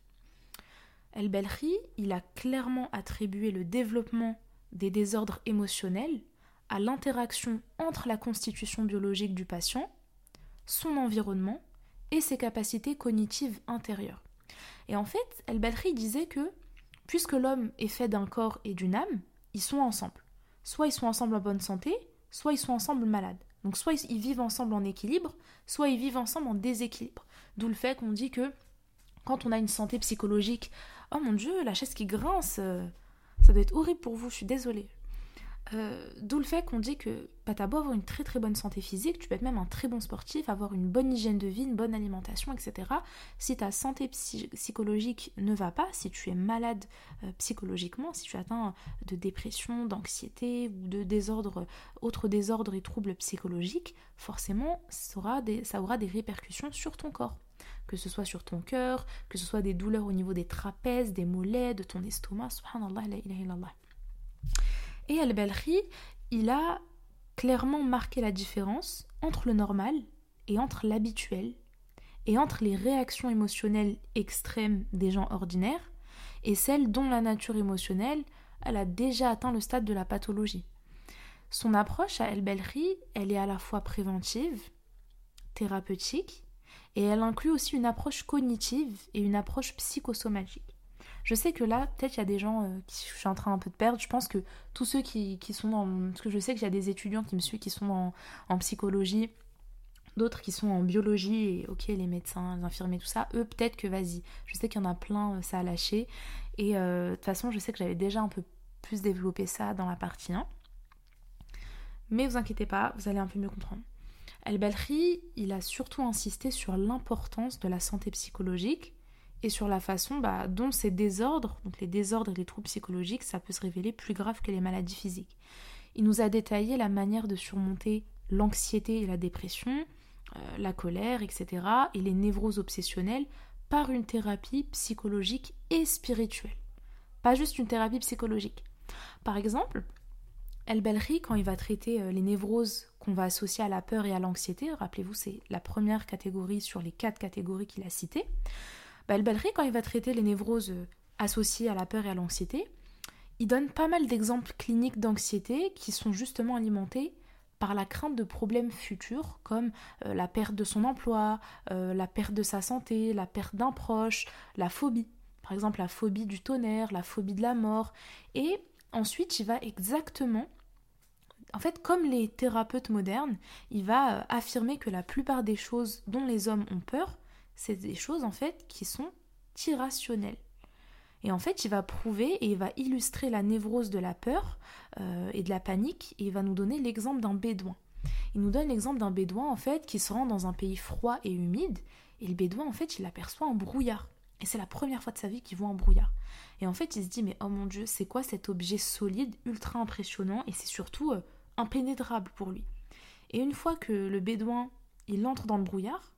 El-Belri, il a clairement attribué le développement des désordres émotionnels à l'interaction entre la constitution biologique du patient, son environnement et ses capacités cognitives intérieures. Et en fait, El Badri disait que puisque l'homme est fait d'un corps et d'une âme, ils sont ensemble. Soit ils sont ensemble en bonne santé, soit ils sont ensemble malades. Donc soit ils vivent ensemble en équilibre, soit ils vivent ensemble en déséquilibre. D'où le fait qu'on dit que quand on a une santé psychologique, oh mon dieu, la chaise qui grince, euh, ça doit être horrible pour vous, je suis désolée. Euh, d'où le fait qu'on dit que bah, t'as beau avoir une très très bonne santé physique, tu peux être même un très bon sportif, avoir une bonne hygiène de vie, une bonne alimentation, etc. Si ta santé psychologique ne va pas, si tu es malade euh, psychologiquement, si tu atteins de dépression, d'anxiété ou de désordre, autres désordres et troubles psychologiques, forcément ça aura, des, répercussions sur ton corps. que ce soit sur ton cœur, que ce soit des douleurs au niveau des trapèzes, des mollets, de ton estomac, subhanallah, illallah. Et Al-Balkhi, il a clairement marqué la différence entre le normal et entre l'habituel, et entre les réactions émotionnelles extrêmes des gens ordinaires et celles dont la nature émotionnelle elle a déjà atteint le stade de la pathologie. Son approche à El Belri, elle est à la fois préventive, thérapeutique, et elle inclut aussi une approche cognitive et une approche psychosomatique. Je sais que là, peut-être il y a des gens euh, qui je suis en train un peu de perdre. Je pense que tous ceux qui, sont dans. Parce que je sais qu'il y a des étudiants qui me suivent qui sont en, psychologie, d'autres qui sont en biologie, et ok, les médecins, les infirmiers, tout ça, eux, peut-être que vas-y. Je sais qu'il y en a plein, euh, ça a lâché. Et euh, de toute façon, je sais que j'avais déjà un peu plus développé ça dans la partie 1. Mais vous inquiétez pas, vous allez un peu mieux comprendre. El-Balkhi, il a surtout insisté sur l'importance de la santé psychologique et sur la façon bah, dont ces désordres, donc les désordres et les troubles psychologiques, ça peut se révéler plus grave que les maladies physiques. Il nous a détaillé la manière de surmonter l'anxiété et la dépression, euh, la colère, etc., et les névroses obsessionnelles par une thérapie psychologique et spirituelle. Pas juste une thérapie psychologique. Par exemple, El Belri, quand il va traiter euh, les névroses qu'on va associer à la peur et à l'anxiété, rappelez-vous, c'est la première catégorie sur les quatre catégories qu'il a citées. Bah, Belri, quand il va traiter les névroses euh, associées à la peur et à l'anxiété, il donne pas mal d'exemples cliniques d'anxiété qui sont justement alimentés par la crainte de problèmes futurs comme euh, la perte de son emploi, la perte de sa santé, la perte d'un proche, la phobie. Par exemple, la phobie du tonnerre, la phobie de la mort. Et ensuite, il va exactement en fait, comme les thérapeutes modernes, il va euh, affirmer que la plupart des choses dont les hommes ont peur, c'est des choses en fait qui sont irrationnelles. Et en fait, il va prouver et il va illustrer la névrose de la peur euh, et de la panique et il va nous donner l'exemple d'un bédouin. Il nous donne l'exemple d'un bédouin en fait qui se rend dans un pays froid et humide et le bédouin en fait il aperçoit un brouillard. Et c'est la première fois de sa vie qu'il voit un brouillard. Et en fait il se dit mais oh mon dieu c'est quoi cet objet solide, ultra impressionnant et c'est surtout euh, impénétrable pour lui. Et une fois que le bédouin, il entre dans le brouillard,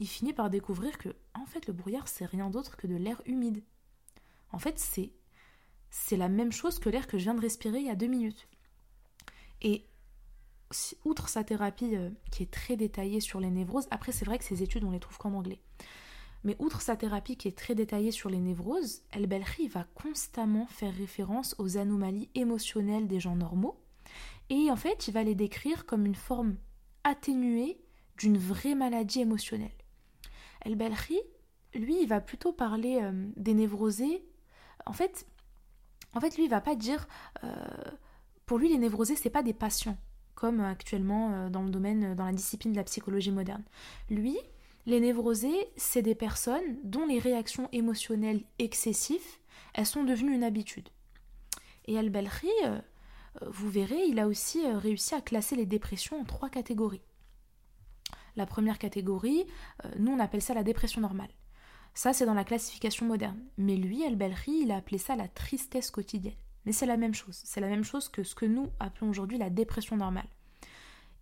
il finit par découvrir que, en fait, le brouillard, c'est rien d'autre que de l'air humide. En fait, c'est c'est la même chose que l'air que je viens de respirer il y a deux minutes. Et outre sa thérapie euh, qui est très détaillée sur les névroses, après c'est vrai que ces études on les trouve qu'en anglais. Mais outre sa thérapie qui est très détaillée sur les névroses, El Belri va constamment faire référence aux anomalies émotionnelles des gens normaux et en fait, il va les décrire comme une forme atténuée d'une vraie maladie émotionnelle. El Belri, lui, il va plutôt parler euh, des névrosés. En fait, en fait, lui, il va pas dire. Euh, pour lui, les névrosés, c'est pas des patients, comme actuellement euh, dans le domaine, dans la discipline de la psychologie moderne. Lui, les névrosés, c'est des personnes dont les réactions émotionnelles excessives, elles sont devenues une habitude. Et El Belri, euh, vous verrez, il a aussi réussi à classer les dépressions en trois catégories. La première catégorie, euh, nous on appelle ça la dépression normale. Ça c'est dans la classification moderne. Mais lui, El Belri, il a appelé ça la tristesse quotidienne. Mais c'est la même chose. C'est la même chose que ce que nous appelons aujourd'hui la dépression normale.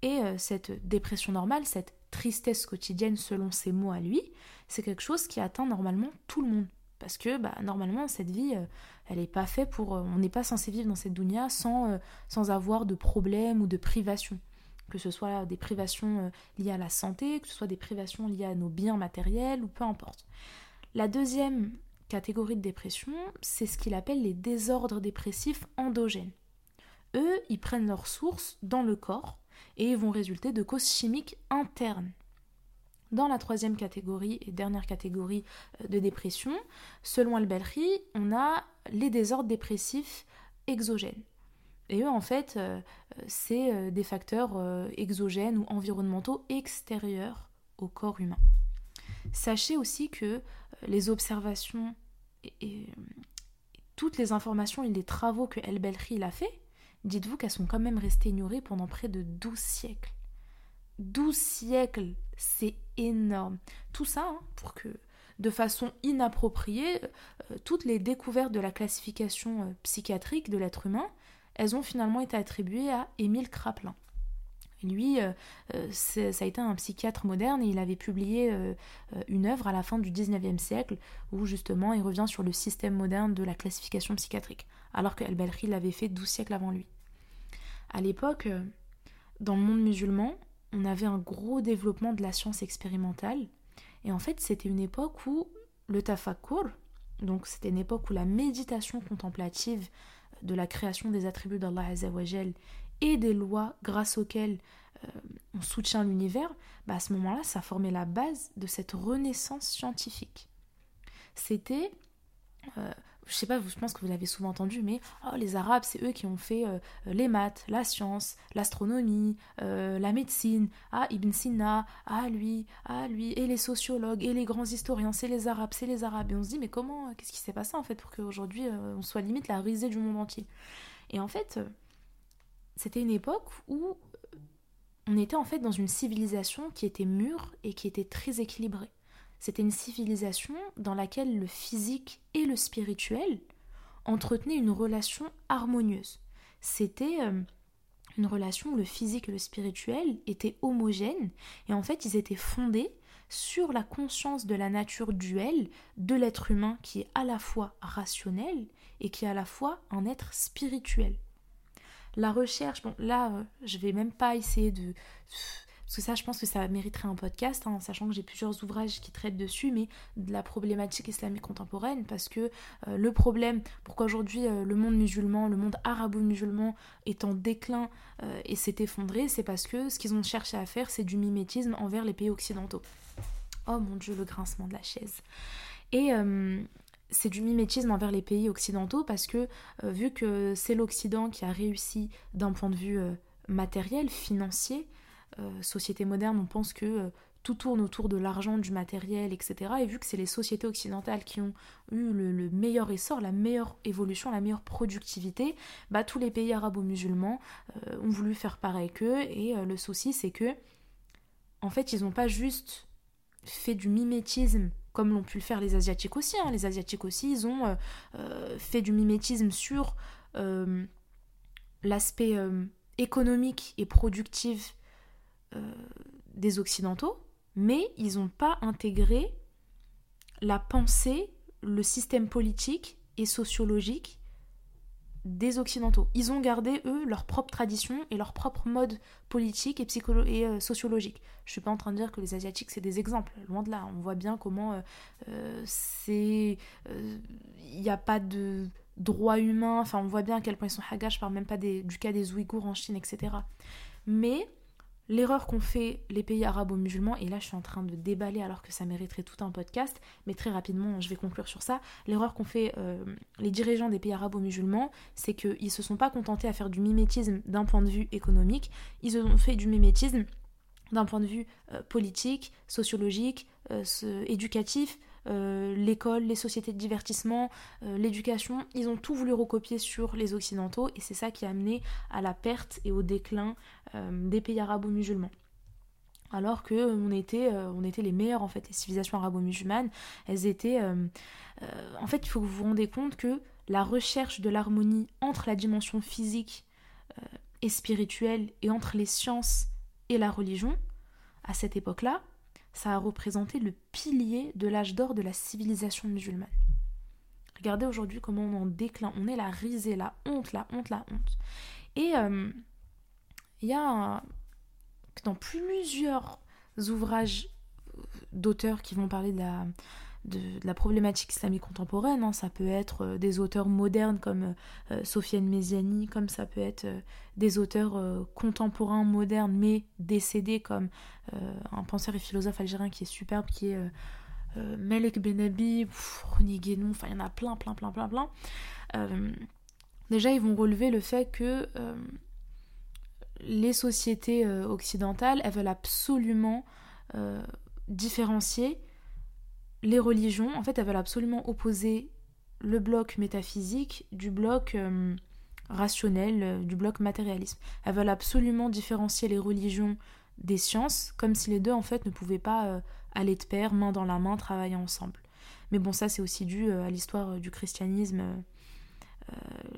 Et cette dépression normale, cette tristesse quotidienne selon ses mots à lui, c'est quelque chose qui atteint normalement tout le monde. Parce que bah, normalement, cette vie, euh, elle n'est pas faite pour. Euh, on n'est pas censé vivre dans cette dunya sans, euh, sans avoir de problèmes ou de privations. Que ce soit des privations liées à la santé, que ce soit des privations liées à nos biens matériels ou peu importe. La deuxième catégorie de dépression, c'est ce qu'il appelle les désordres dépressifs endogènes. Eux, ils prennent leur source dans le corps et vont résulter de causes chimiques internes. Dans la troisième catégorie et dernière catégorie euh, de dépression, selon Al-Belri, on a les désordres dépressifs exogènes. Et eux, en fait, euh, c'est euh, des facteurs exogènes ou environnementaux extérieurs au corps humain. Sachez aussi que les observations et, toutes les informations et les travaux que El-Belri a fait, dites-vous qu'elles sont quand même restées ignorées pendant près de 12 siècles. 12 siècles, c'est énorme. Tout ça hein, pour que, de façon inappropriée, euh, toutes les découvertes de la classification euh, psychiatrique de l'être humain, elles ont finalement été attribuées à Émile Kraepelin. Lui, ça a été un psychiatre moderne et il avait publié une œuvre à la fin du 19e siècle où justement il revient sur le système moderne de la classification psychiatrique, alors que Al-Balkhi l'avait fait 12 siècles avant lui. À l'époque, dans le monde musulman, on avait un gros développement de la science expérimentale. Et en fait, c'était une époque où le tafakkur, donc c'était une époque où la méditation contemplative de la création des attributs d'Allah et des lois grâce auxquelles euh, on soutient l'univers, bah à ce moment-là, ça formait la base de cette renaissance scientifique. C'était euh, je sais pas, je pense que vous l'avez souvent entendu, mais oh, les Arabes, c'est eux qui ont fait euh, les maths, la science, l'astronomie, euh, la médecine. Ah, Ibn Sina, ah lui, ah lui, et les sociologues, et les grands historiens, c'est les Arabes, c'est les Arabes. Et on se dit, mais comment, qu'est-ce qui s'est passé en fait pour qu'aujourd'hui euh, on soit limite la risée du monde entier? Et en fait, c'était une époque où on était en fait dans une civilisation qui était mûre et qui était très équilibrée. C'était une civilisation dans laquelle le physique et le spirituel entretenaient une relation harmonieuse. C'était euh, une relation où le physique et le spirituel étaient homogènes et en fait ils étaient fondés sur la conscience de la nature duelle de l'être humain qui est à la fois rationnel et qui est à la fois un être spirituel. La recherche, bon là euh, je vais même pas essayer de parce que ça, je pense que ça mériterait un podcast, hein, sachant que j'ai plusieurs ouvrages qui traitent dessus, mais de la problématique islamique contemporaine, parce que euh, le problème, pourquoi aujourd'hui euh, le monde musulman, le monde arabo-musulman est en déclin euh, et s'est effondré, c'est parce que ce qu'ils ont cherché à faire, c'est du mimétisme envers les pays occidentaux. Oh mon dieu, le grincement de la chaise. Et c'est du mimétisme envers les pays occidentaux parce que vu que c'est l'Occident qui a réussi d'un point de vue matériel, financier, euh, société moderne, on pense que euh, tout tourne autour de l'argent, du matériel, etc. Et vu que c'est les sociétés occidentales qui ont eu le, meilleur essor, la meilleure évolution, la meilleure productivité, bah, tous les pays arabo-musulmans euh, ont voulu faire pareil qu'eux. Et le souci, c'est que, en fait, ils n'ont pas juste fait du mimétisme comme l'ont pu le faire les Asiatiques aussi. Hein. Les Asiatiques aussi, ils ont fait du mimétisme sur l'aspect économique et productif euh, des Occidentaux, mais ils n'ont pas intégré la pensée, le système politique et sociologique des Occidentaux. Ils ont gardé, eux, leur propre tradition et leur propre mode politique et, euh, sociologique. Je ne suis pas en train de dire que les Asiatiques, c'est des exemples. Loin de là. On voit bien comment euh, c'est... Il n'y a pas de droits humains. Enfin, on voit bien à quel point ils sont hagas. Je parle même pas des, du cas des Ouïghours en Chine, etc. Mais L'erreur qu'ont fait les pays arabo-musulmans, et là je suis en train de déballer alors que ça mériterait tout un podcast, mais très rapidement je vais conclure sur ça, l'erreur qu'ont fait euh, les dirigeants des pays arabo-musulmans, c'est qu'ils ne se sont pas contentés à faire du mimétisme d'un point de vue économique, ils ont fait du mimétisme d'un point de vue euh, politique, sociologique, euh, éducatif, euh, l'école, les sociétés de divertissement, euh, l'éducation, ils ont tout voulu recopier sur les occidentaux et c'est ça qui a amené à la perte et au déclin euh, des pays arabo-musulmans alors que on était, on était les meilleurs en fait. Les civilisations arabo-musulmanes, elles étaient... en fait, il faut que vous vous rendez compte que la recherche de l'harmonie entre la dimension physique et spirituelle et entre les sciences et la religion, à cette époque-là, ça a représenté le pilier de l'âge d'or de la civilisation musulmane. Regardez aujourd'hui comment on en déclin, on est la risée, la honte, la honte, la honte. Et euh, il y a dans plusieurs ouvrages d'auteurs qui vont parler de la, de, la problématique islamique contemporaine. Hein. Ça peut être euh, des auteurs modernes comme euh, Sofiane Méziani, comme ça peut être euh, des auteurs contemporains modernes mais décédés comme un penseur et philosophe algérien qui est superbe, qui est Melek Benabi, René Guénon, enfin il y en a plein, plein, plein, plein, plein. déjà, ils vont relever le fait que les sociétés occidentales, elles veulent absolument différencier les religions, en fait, elles veulent absolument opposer le bloc métaphysique du bloc euh, rationnel, euh, du bloc matérialisme. Elles veulent absolument différencier les religions des sciences, comme si les deux, en fait, ne pouvaient pas euh, aller de pair, main dans la main, travailler ensemble. Mais bon, ça, c'est aussi dû à l'histoire du christianisme,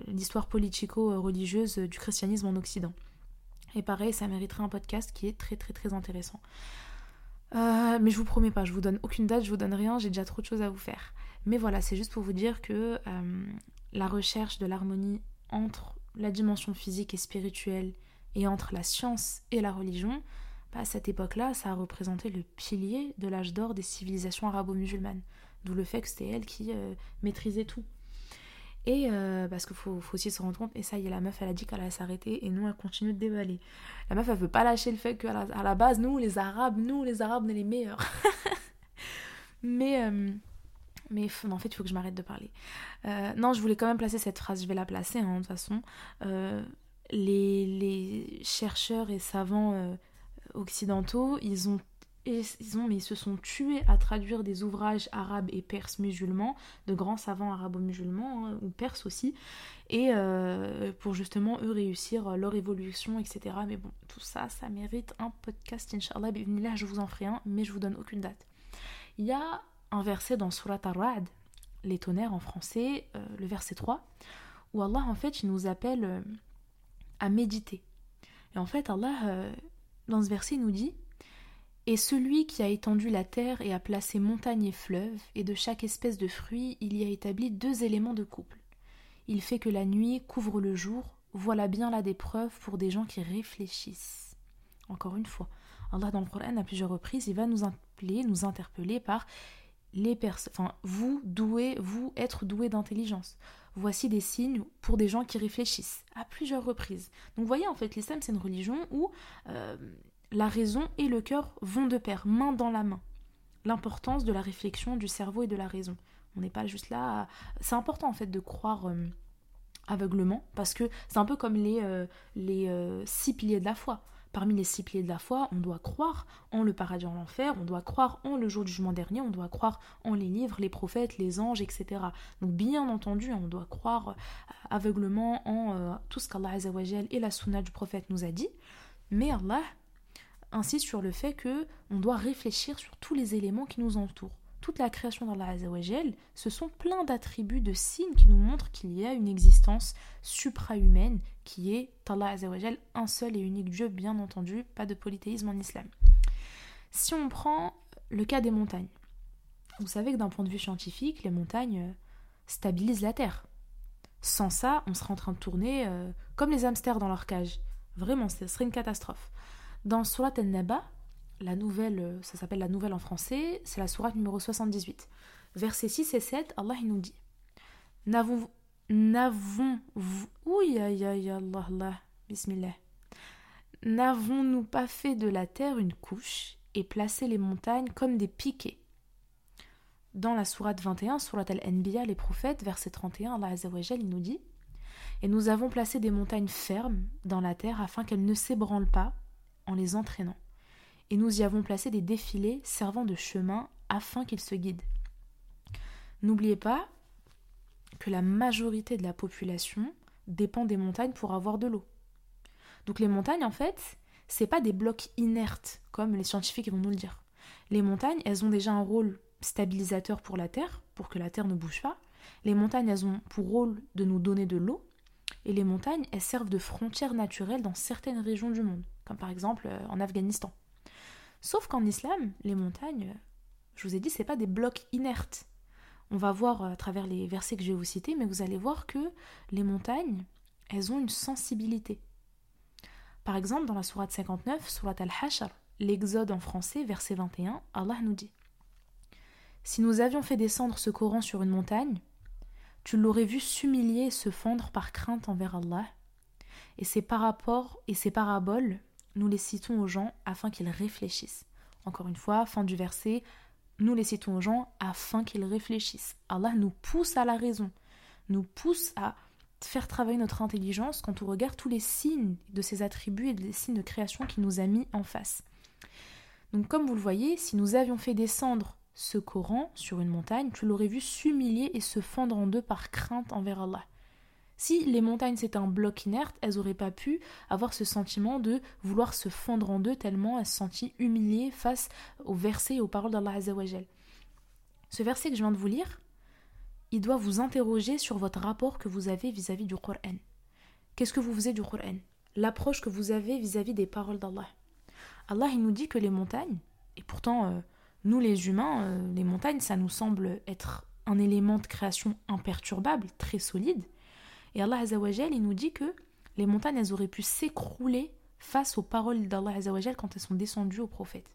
l'histoire politico-religieuse du christianisme en Occident. Et pareil, ça mériterait un podcast qui est très très très intéressant. Euh, mais je vous promets pas, je vous donne aucune date, je vous donne rien, j'ai déjà trop de choses à vous faire. Mais voilà, c'est juste pour vous dire que euh, la recherche de l'harmonie entre la dimension physique et spirituelle et entre la science et la religion, bah, à cette époque-là, ça a représenté le pilier de l'âge d'or des civilisations arabo-musulmanes. D'où le fait que c'était elle qui euh, maîtrisait tout. Et euh, parce qu'il faut, aussi se rendre compte, et ça y est, la meuf elle a dit qu'elle allait s'arrêter et nous elle continue de dévaler. La meuf elle veut pas lâcher le fait qu'à la, à la base, nous les Arabes, nous les Arabes, on est les meilleurs. mais, euh, mais en fait, il faut que je m'arrête de parler. Euh, non, je voulais quand même placer cette phrase, je vais la placer hein, de toute façon. les, les chercheurs et savants occidentaux, ils ont ils, ont, mais se sont tués à traduire des ouvrages arabes et perses musulmans, de grands savants arabo-musulmans, hein, ou perses aussi, et euh, pour justement eux réussir leur évolution, etc. Mais bon, tout ça, ça mérite un podcast, Inch'Allah. Là, je vous en ferai un, mais je vous donne aucune date. Il y a un verset dans Surat Ar-Ra'd, les tonnerres en français, euh, le verset 3, où Allah, en fait, il nous appelle euh, à méditer. Et en fait, Allah, dans ce verset, il nous dit et celui qui a étendu la terre et a placé montagnes et fleuves, et de chaque espèce de fruit il y a établi deux éléments de couple. Il fait que la nuit couvre le jour, voilà bien là des preuves pour des gens qui réfléchissent. Encore une fois, Allah dans le Coran à plusieurs reprises, il va nous appeler, nous interpeller par les personnes, enfin vous doués, vous être doué d'intelligence. Voici des signes pour des gens qui réfléchissent à plusieurs reprises. Donc vous voyez en fait l'islam c'est une religion où euh, la raison et le cœur vont de pair, main dans la main. L'importance de la réflexion du cerveau et de la raison. On n'est pas juste là. C'est important en fait de croire euh, aveuglement parce que c'est un peu comme les, euh, euh, six piliers de la foi. Parmi les six piliers de la foi, on doit croire en le paradis en l'enfer, on doit croire en le jour du jugement dernier, on doit croire en les livres, les prophètes, les anges, etc. Donc bien entendu, on doit croire aveuglement en tout ce qu'Allah et la sunna du prophète nous a dit. Mais Allah insiste sur le fait que on doit réfléchir sur tous les éléments qui nous entourent. Toute la création d'Allah Azzawajal, ce sont plein d'attributs, de signes qui nous montrent qu'il y a une existence supra-humaine qui est Allah Azzawajal, un seul et unique Dieu, bien entendu, pas de polythéisme en islam. Si on prend le cas des montagnes, vous savez que d'un point de vue scientifique, les montagnes euh, stabilisent la Terre. Sans ça, on serait en train de tourner euh, comme les hamsters dans leur cage. Vraiment, ce serait une catastrophe. Dans Surat al-Naba, la nouvelle, euh, ça s'appelle la nouvelle en français, c'est la Surat numéro 78. Versets 6 et 7, Allah il nous dit N'avons-nous pas fait de la terre une couche et placé les montagnes comme des piquets? Dans la sourate 21, Surat al-Anbiya, les prophètes, verset 31, Allah Azzawajal, il nous dit Et nous avons placé des montagnes fermes dans la terre afin qu'elles ne s'ébranlent pas en les entraînant, et nous y avons placé des défilés servant de chemin afin qu'ils se guident. N'oubliez pas que la majorité de la population dépend des montagnes pour avoir de l'eau. Donc les montagnes, en fait, c'est pas des blocs inertes comme les scientifiques vont nous le dire. Les montagnes, elles ont déjà un rôle stabilisateur pour la Terre, pour que la Terre ne bouge pas. Les montagnes, elles ont pour rôle de nous donner de l'eau. Et les montagnes, elles servent de frontières naturelles dans certaines régions du monde comme par exemple euh, en Afghanistan. Sauf qu'en islam, les montagnes, je vous ai dit, c'est pas des blocs inertes. On va voir à travers les versets que je vais vous citer, mais vous allez voir que les montagnes, elles ont une sensibilité. Par exemple, dans la sourate 59, sourate al-Hashr, l'Exode en français, verset 21, Allah nous dit Si nous avions fait descendre ce Coran sur une montagne, tu l'aurais vu s'humilier et se fendre par crainte envers Allah, et ses, et ses paraboles nous les citons aux gens afin qu'ils réfléchissent. Encore une fois, fin du verset, nous les citons aux gens afin qu'ils réfléchissent. Allah nous pousse à la raison, nous pousse à faire travailler notre intelligence quand on regarde tous les signes de ses attributs et les signes de création qu'il nous a mis en face. Donc comme vous le voyez, si nous avions fait descendre ce Coran sur une montagne, tu l'aurais vu s'humilier et se fendre en deux par crainte envers Allah. Si les montagnes c'était un bloc inerte, elles n'auraient pas pu avoir ce sentiment de vouloir se fondre en deux tellement elles se sentaient humiliées face aux versets et aux paroles d'Allah Azzawajal. Ce verset que je viens de vous lire, il doit vous interroger sur votre rapport que vous avez vis-à-vis du Coran. Qu'est-ce que vous faisiez du Coran? L'approche que vous avez vis-à-vis des paroles d'Allah. Allah, il nous dit que les montagnes, et pourtant, euh, nous les humains, euh, les montagnes, ça nous semble être un élément de création imperturbable, très solide. Et Allah Azzawajal, il nous dit que les montagnes, elles auraient pu s'écrouler face aux paroles d'Allah Azzawajal quand elles sont descendues au prophète.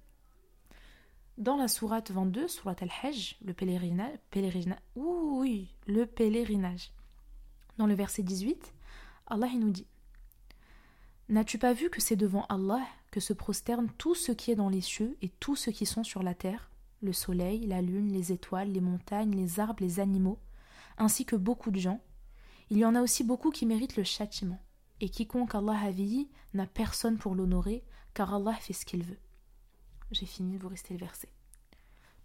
Dans la sourate 22, sourate Al-Hajj, le pèlerinage, oui, le pèlerinage. Dans le verset 18, Allah il nous dit N'as-tu pas vu que c'est devant Allah que se prosternent tout ce qui est dans les cieux et tout ce qui sont sur la terre, le soleil, la lune, les étoiles, les montagnes, les arbres, les animaux, ainsi que beaucoup de gens? Il y en a aussi beaucoup qui méritent le châtiment, et quiconque Allah a vie n'a personne pour l'honorer, car Allah fait ce qu'il veut. J'ai fini de vous rester le verset.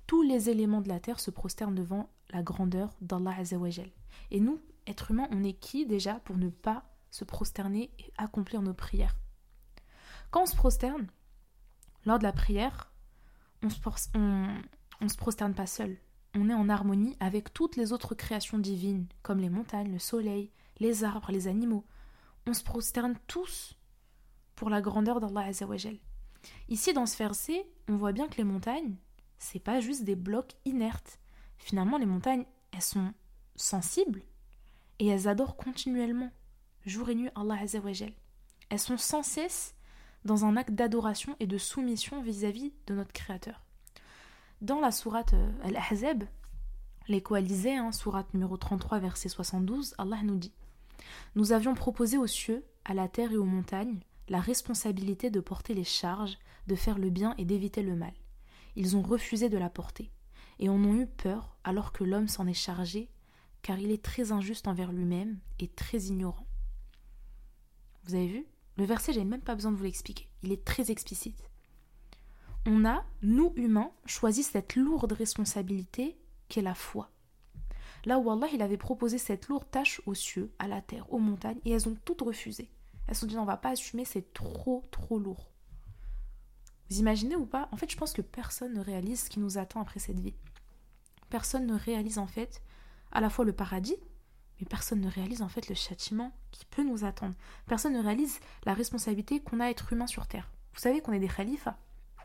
Tous les éléments de la terre se prosternent devant la grandeur d'Allah Azzawajal. Et nous, êtres humains, on est qui déjà pour ne pas se prosterner et accomplir nos prières? Quand on se prosterne, lors de la prière, on se, on, se prosterne pas seul. On est en harmonie avec toutes les autres créations divines, comme les montagnes, le soleil, les arbres, les animaux. On se prosterne tous pour la grandeur d'Allah Azzawajal. Ici, dans ce verset, on voit bien que les montagnes, c'est pas juste des blocs inertes. Finalement, les montagnes, elles sont sensibles et elles adorent continuellement, jour et nuit, Allah Azzawajal. Elles sont sans cesse dans un acte d'adoration et de soumission vis-à-vis de notre Créateur. Dans la sourate euh, Al-Ahzab, les coalisés, hein, sourate numéro 33, verset 72, Allah nous dit Nous avions proposé aux cieux, à la terre et aux montagnes la responsabilité de porter les charges, de faire le bien et d'éviter le mal. Ils ont refusé de la porter, et en ont eu peur alors que l'homme s'en est chargé, car il est très injuste envers lui-même et très ignorant. Vous avez vu? Le verset, j'ai même pas besoin de vous l'expliquer, il est très explicite. On a, nous humains, choisi cette lourde responsabilité qu'est la foi. Là où Allah il avait proposé cette lourde tâche aux cieux, à la terre, aux montagnes, et elles ont toutes refusé. Elles se sont dit on va pas assumer, c'est trop trop lourd. Vous imaginez ou pas? En fait, je pense que personne ne réalise ce qui nous attend après cette vie. Personne ne réalise en fait à la fois le paradis, mais personne ne réalise en fait le châtiment qui peut nous attendre. Personne ne réalise la responsabilité qu'on a à être humain sur terre. Vous savez qu'on est des khalifas,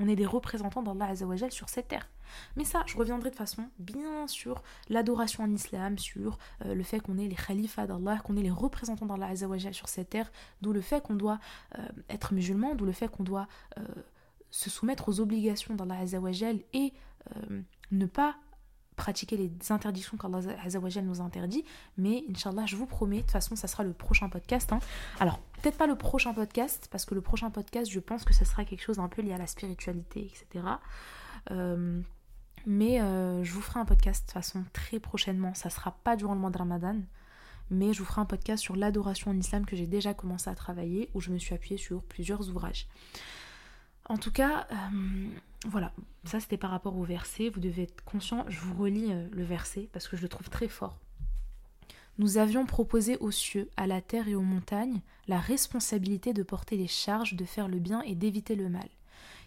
on est des représentants d'Allah Azzawajal sur cette terre. Mais ça, je reviendrai de façon bien sur l'adoration en islam, sur euh, le fait qu'on est les khalifas d'Allah, qu'on est les représentants d'Allah Azzawajal sur cette terre, d'où le fait qu'on doit euh, être musulman, d'où le fait qu'on doit euh, se soumettre aux obligations d'Allah Azzawajal et ne pas pratiquer les interdictions qu'Allah nous interdit. Mais Inch'Allah, je vous promets, de toute façon, ça sera le prochain podcast. Hein. Alors, peut-être pas le prochain podcast, parce que le prochain podcast, je pense que ce sera quelque chose un peu lié à la spiritualité, etc. Euh, mais euh, je vous ferai un podcast de toute façon très prochainement. Ça sera pas durant le mois de Ramadan, mais je vous ferai un podcast sur l'adoration en islam que j'ai déjà commencé à travailler, où je me suis appuyée sur plusieurs ouvrages. En tout cas, euh, voilà, ça c'était par rapport au verset. Vous devez être conscient, je vous relis le verset parce que je le trouve très fort. Nous avions proposé aux cieux, à la terre et aux montagnes la responsabilité de porter les charges, de faire le bien et d'éviter le mal.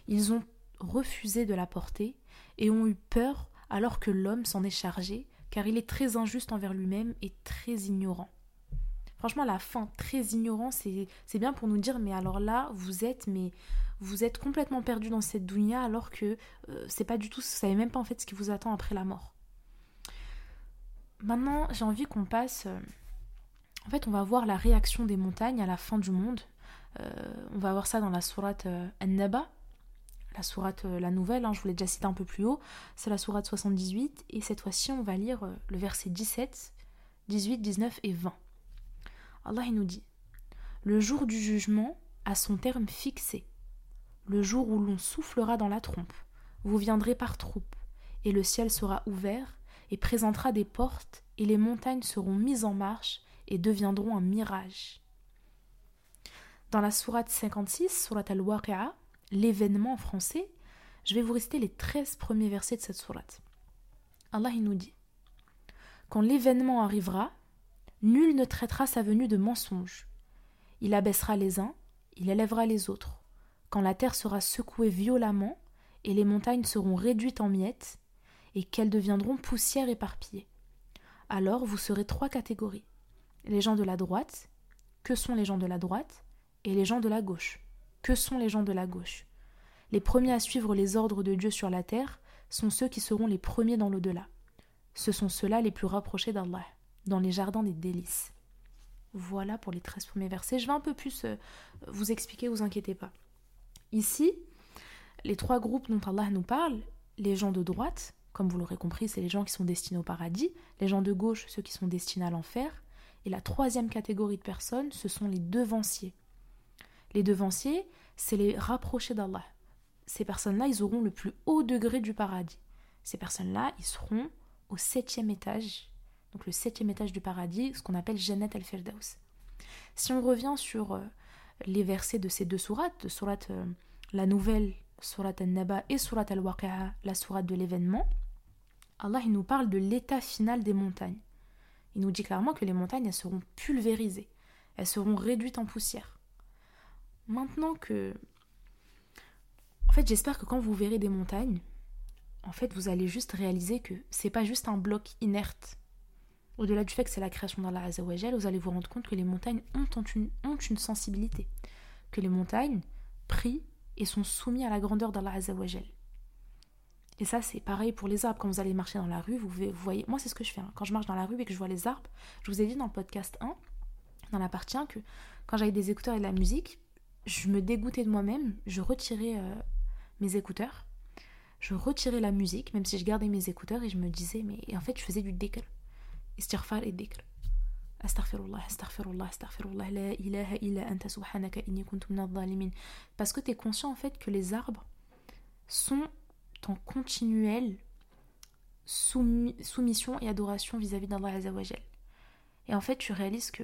Ils ont refusé de la porter et ont eu peur alors que l'homme s'en est chargé, car il est très injuste envers lui-même et très ignorant. Franchement, la fin, très ignorant, c'est bien pour nous dire, mais alors là, vous êtes, mais vous êtes complètement perdu dans cette dounia alors que euh, c'est pas du tout, vous savez même pas en fait ce qui vous attend après la mort. Maintenant, j'ai envie qu'on passe. Euh, en fait, on va voir la réaction des montagnes à la fin du monde. Euh, on va voir ça dans la sourate An-Naba, la sourate, euh, la nouvelle, hein, je vous l'ai déjà cité un peu plus haut, c'est la sourate 78, et cette fois-ci on va lire euh, le verset 17, 18, 19 et 20. Allah il nous dit Le jour du jugement a son terme fixé, le jour où l'on soufflera dans la trompe, vous viendrez par troupes, et le ciel sera ouvert, et présentera des portes, et les montagnes seront mises en marche, et deviendront un mirage. Dans la sourate 56, sourate al-Waqi'a, l'événement en français, je vais vous réciter les 13 premiers versets de cette sourate. Allah il nous dit Quand l'événement arrivera, nul ne traitera sa venue de mensonge. Il abaissera les uns, il élèvera les autres. Quand la terre sera secouée violemment, et les montagnes seront réduites en miettes, et qu'elles deviendront poussière éparpillée. Alors vous serez trois catégories. Les gens de la droite, que sont les gens de la droite et les gens de la gauche. Que sont les gens de la gauche? Les premiers à suivre les ordres de Dieu sur la terre sont ceux qui seront les premiers dans l'au-delà. Ce sont ceux-là les plus rapprochés d'Allah, dans les jardins des délices. Voilà pour les 13 premiers versets. Je vais un peu plus euh, vous expliquer, vous inquiétez pas. Ici, les trois groupes dont Allah nous parle, les gens de droite, comme vous l'aurez compris, c'est les gens qui sont destinés au paradis, les gens de gauche, ceux qui sont destinés à l'enfer, et la troisième catégorie de personnes, ce sont les devanciers. Les devanciers, c'est les rapprochés d'Allah. Ces personnes-là, ils auront le plus haut degré du paradis. Ces personnes-là, ils seront au septième étage, donc le septième étage du paradis, ce qu'on appelle Jannat al-Firdaus. Si on revient sur euh, les versets de ces deux sourates, sourate euh, la nouvelle, sourate al-Naba et sourate al-Waqi'a, la sourate de l'événement, Allah il nous parle de l'état final des montagnes. Il nous dit clairement que les montagnes elles seront pulvérisées, elles seront réduites en poussière. Maintenant que en fait, j'espère que quand vous verrez des montagnes, en fait, vous allez juste réaliser que c'est pas juste un bloc inerte. Au-delà du fait que c'est la création d'Allah Azzawajal, vous allez vous rendre compte que les montagnes ont une, une sensibilité. Que les montagnes prient et sont soumis à la grandeur d'Allah Azzawajal. Et ça, c'est pareil pour les arbres. Quand vous allez marcher dans la rue, vous voyez. Moi, c'est ce que je fais. Hein. Quand je marche dans la rue et que je vois les arbres, je vous ai dit dans le podcast 1, dans la partie 1, que quand j'avais des écouteurs et de la musique, je me dégoûtais de moi-même. Je retirais euh, mes écouteurs. Je retirais la musique, même si je gardais mes écouteurs, et je me disais, mais en fait, je faisais du dhikr. Istighfar et dhikr. Astaghfirullah, astaghfirullah, astaghfirullah, la ilaha illa anta subhanaka inni kuntu Parce que tu es conscient en fait que les arbres sont en continuelle soumission et adoration vis-à-vis d'Allah Azzawajal. Et en fait, tu réalises que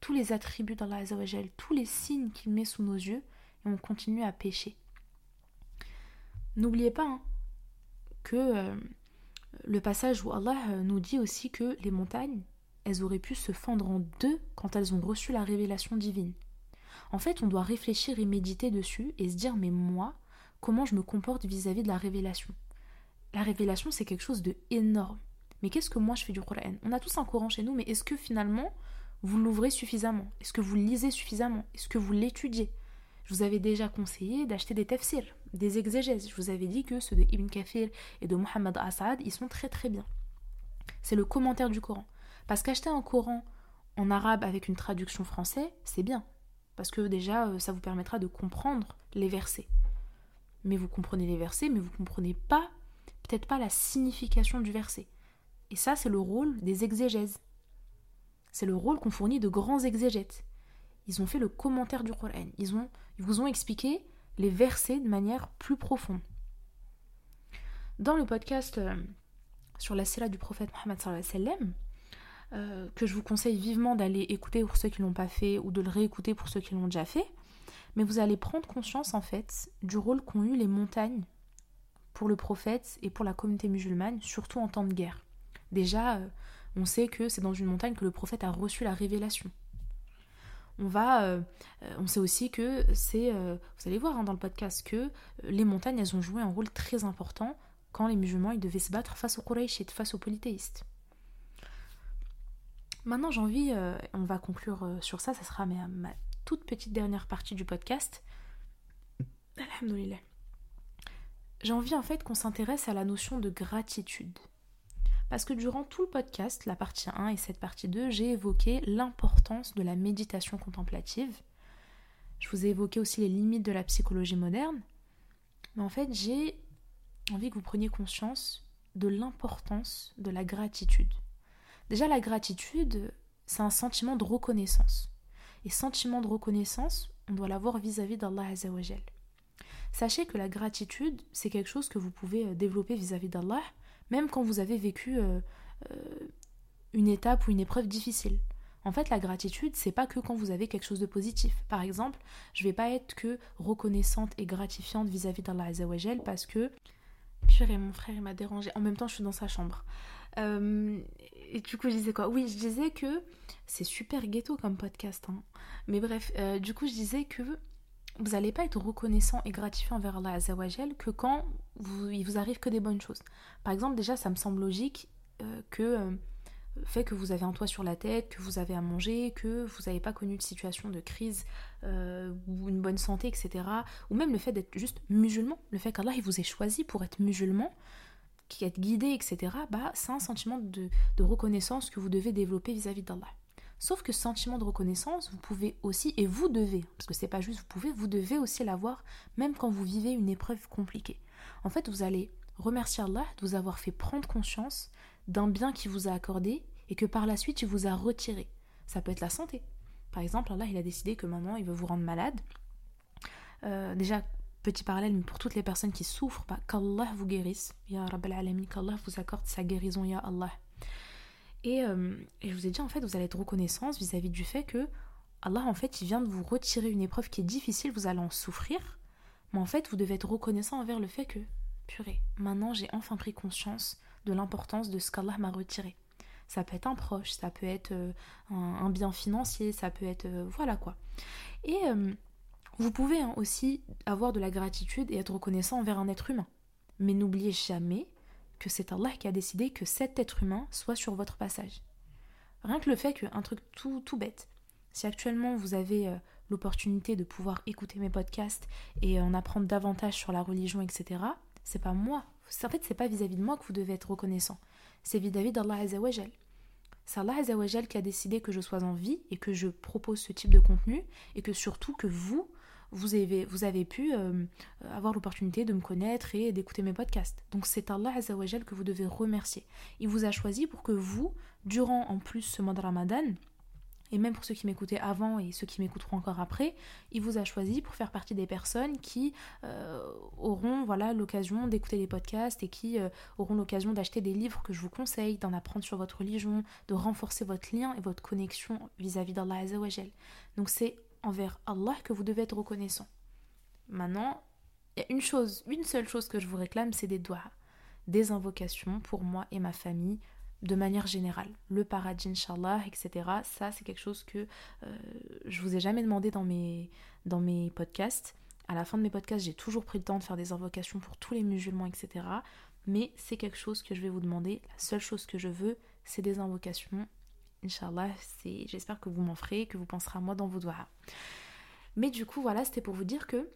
tous les attributs d'Allah Azzawajal, tous les signes qu'il met sous nos yeux, et on continue à pécher. N'oubliez pas hein, que euh, le passage où Allah euh, nous dit aussi que les montagnes, elles auraient pu se fendre en deux quand elles ont reçu la révélation divine. En fait, on doit réfléchir et méditer dessus et se dire mais moi, comment je me comporte vis-à-vis de la révélation? La révélation, c'est quelque chose de énorme. Mais qu'est-ce que moi je fais du Coran On a tous un Coran chez nous, mais est-ce que finalement vous l'ouvrez suffisamment? Est-ce que vous lisez suffisamment? Est-ce que vous l'étudiez? Je vous avais déjà conseillé d'acheter des tafsirs, des exégèses. Je vous avais dit que ceux de Ibn Kafir et de Muhammad Asad, ils sont très très bien. C'est le commentaire du Coran. Parce qu'acheter un Coran en arabe avec une traduction française, c'est bien. Parce que déjà, euh, ça vous permettra de comprendre les versets. Mais vous comprenez les versets, mais vous ne comprenez pas, peut-être pas la signification du verset. Et ça, c'est le rôle des exégèses. C'est le rôle qu'on fournit de grands exégètes. Ils ont fait le commentaire du Coran. Ils, ont, ils vous ont expliqué les versets de manière plus profonde. Dans le podcast euh, sur la sira du prophète Mohammed sallam, euh, que je vous conseille vivement d'aller écouter pour ceux qui ne l'ont pas fait ou de le réécouter pour ceux qui l'ont déjà fait, mais vous allez prendre conscience en fait du rôle qu'ont eu les montagnes pour le prophète et pour la communauté musulmane, surtout en temps de guerre. Déjà, euh, on sait que c'est dans une montagne que le prophète a reçu la révélation on va, euh, euh, on sait aussi que c'est, euh, vous allez voir hein, dans le podcast que les montagnes, elles ont joué un rôle très important quand les musulmans devaient se battre face aux Qurayshites, face aux polythéistes. Maintenant, j'ai envie, on va conclure sur ça, ça sera ma, toute petite dernière partie du podcast. J'ai envie en fait qu'on s'intéresse à la notion de gratitude. Parce que durant tout le podcast, la partie 1 et cette partie 2, j'ai évoqué l'importance de la méditation contemplative. Je vous ai évoqué aussi les limites de la psychologie moderne. Mais en fait, j'ai envie que vous preniez conscience de l'importance de la gratitude. Déjà, la gratitude, c'est un sentiment de reconnaissance. Et sentiment de reconnaissance, on doit l'avoir vis-à-vis d'Allah Azzawajal. Sachez que la gratitude, c'est quelque chose que vous pouvez euh, développer vis-à-vis d'Allah même quand vous avez vécu euh, euh, une étape ou une épreuve difficile. En fait, la gratitude, c'est pas que quand vous avez quelque chose de positif. Par exemple, je vais pas être que reconnaissante et gratifiante vis-à-vis d'Allah Azzawajal parce que. Purée, mon frère, il m'a dérangé. En même temps, je suis dans sa chambre. Euh, et du coup, je disais quoi? Oui, je disais que c'est super ghetto comme podcast. Hein. Mais bref, du coup, je disais que vous n'allez pas être reconnaissant et gratifiant envers Allah Azzawajal que quand vous, il vous arrive que des bonnes choses. Par exemple, déjà, ça me semble logique euh, que euh, fait que vous avez un toit sur la tête, que vous avez à manger, que vous n'avez pas connu de situation de crise euh, ou une bonne santé, etc. Ou même le fait d'être juste musulman, le fait qu'Allah il vous ait choisi pour être musulman, qui êtes guidé, etc. Bah, c'est un sentiment de, reconnaissance que vous devez développer vis-à-vis d'Allah. Sauf que ce sentiment de reconnaissance, vous pouvez aussi, et vous devez, parce que c'est pas juste vous pouvez, vous devez aussi l'avoir même quand vous vivez une épreuve compliquée. En fait, vous allez remercier Allah de vous avoir fait prendre conscience d'un bien qui vous a accordé et que par la suite il vous a retiré. Ça peut être la santé. Par exemple, Allah il a décidé que maintenant il veut vous rendre malade. Euh, déjà, petit parallèle, mais pour toutes les personnes qui souffrent, bah, qu'Allah vous guérisse. Ya Rabbal Alamin, qu'Allah vous accorde sa guérison, Ya Allah. Euh, et, je vous ai dit, en fait, vous allez être reconnaissance vis-à-vis du fait que Allah, en fait, il vient de vous retirer une épreuve qui est difficile, vous allez en souffrir. Mais en fait, vous devez être reconnaissant envers le fait que, purée, maintenant j'ai enfin pris conscience de l'importance de ce qu'Allah m'a retiré. Ça peut être un proche, ça peut être euh, un, bien financier, ça peut être... Euh, voilà quoi. Et vous pouvez hein, aussi avoir de la gratitude et être reconnaissant envers un être humain. Mais n'oubliez jamais que c'est Allah qui a décidé que cet être humain soit sur votre passage. Rien que le fait qu'un truc tout, tout bête, si actuellement vous avez l'opportunité de pouvoir écouter mes podcasts et en apprendre davantage sur la religion, etc., c'est pas moi. En fait, c'est pas vis-à-vis de moi que vous devez être reconnaissant. C'est vis-à-vis d'Allah Azzawajal. C'est Allah Azzawajal qui a décidé que je sois en vie et que je propose ce type de contenu et que surtout que vous, vous avez, pu euh, avoir l'opportunité de me connaître et d'écouter mes podcasts. Donc c'est Allah Azzawajal que vous devez remercier. Il vous a choisi pour que vous, durant en plus ce mois de Ramadan, et même pour ceux qui m'écoutaient avant et ceux qui m'écouteront encore après, il vous a choisi pour faire partie des personnes qui euh, auront voilà l'occasion d'écouter les podcasts et qui euh, auront l'occasion d'acheter des livres que je vous conseille, d'en apprendre sur votre religion, de renforcer votre lien et votre connexion vis-à-vis d'Allah Azzawajal. Donc c'est envers Allah que vous devez être reconnaissant. Maintenant, il y a une chose, une seule chose que je vous réclame, c'est des doigts, des invocations pour moi et ma famille, de manière générale. Le paradis, Inch'Allah, etc. Ça, c'est quelque chose que euh, je vous ai jamais demandé dans mes, dans mes podcasts. À la fin de mes podcasts, j'ai toujours pris le temps de faire des invocations pour tous les musulmans, etc. Mais c'est quelque chose que je vais vous demander. La seule chose que je veux, c'est des invocations. Inch'Allah, j'espère que vous m'en ferez, que vous penserez à moi dans vos doigts. Mais du coup, voilà, c'était pour vous dire que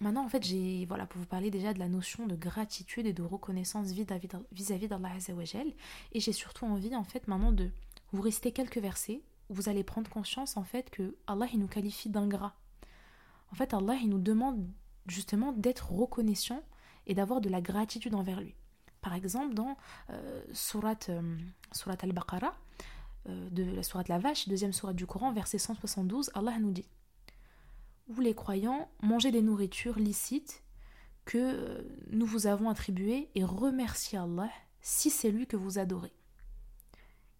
Maintenant, en fait, j'ai, voilà, pour vous parler déjà de la notion de gratitude et de reconnaissance vis-à-vis d'Allah Azzawajal. Et j'ai surtout envie, en fait, maintenant de vous rester quelques versets où vous allez prendre conscience, en fait, que Allah, il nous qualifie d'ingrats. En fait, Allah, il nous demande justement d'être reconnaissant et d'avoir de la gratitude envers lui. Par exemple, dans euh, Surat, euh, surat al-Baqarah, de la Surat la Vache, deuxième Surat du Coran, verset 172, Allah nous dit où les croyants mangeaient des nourritures licites que euh, nous vous avons attribuées et remerciez Allah si c'est lui que vous adorez.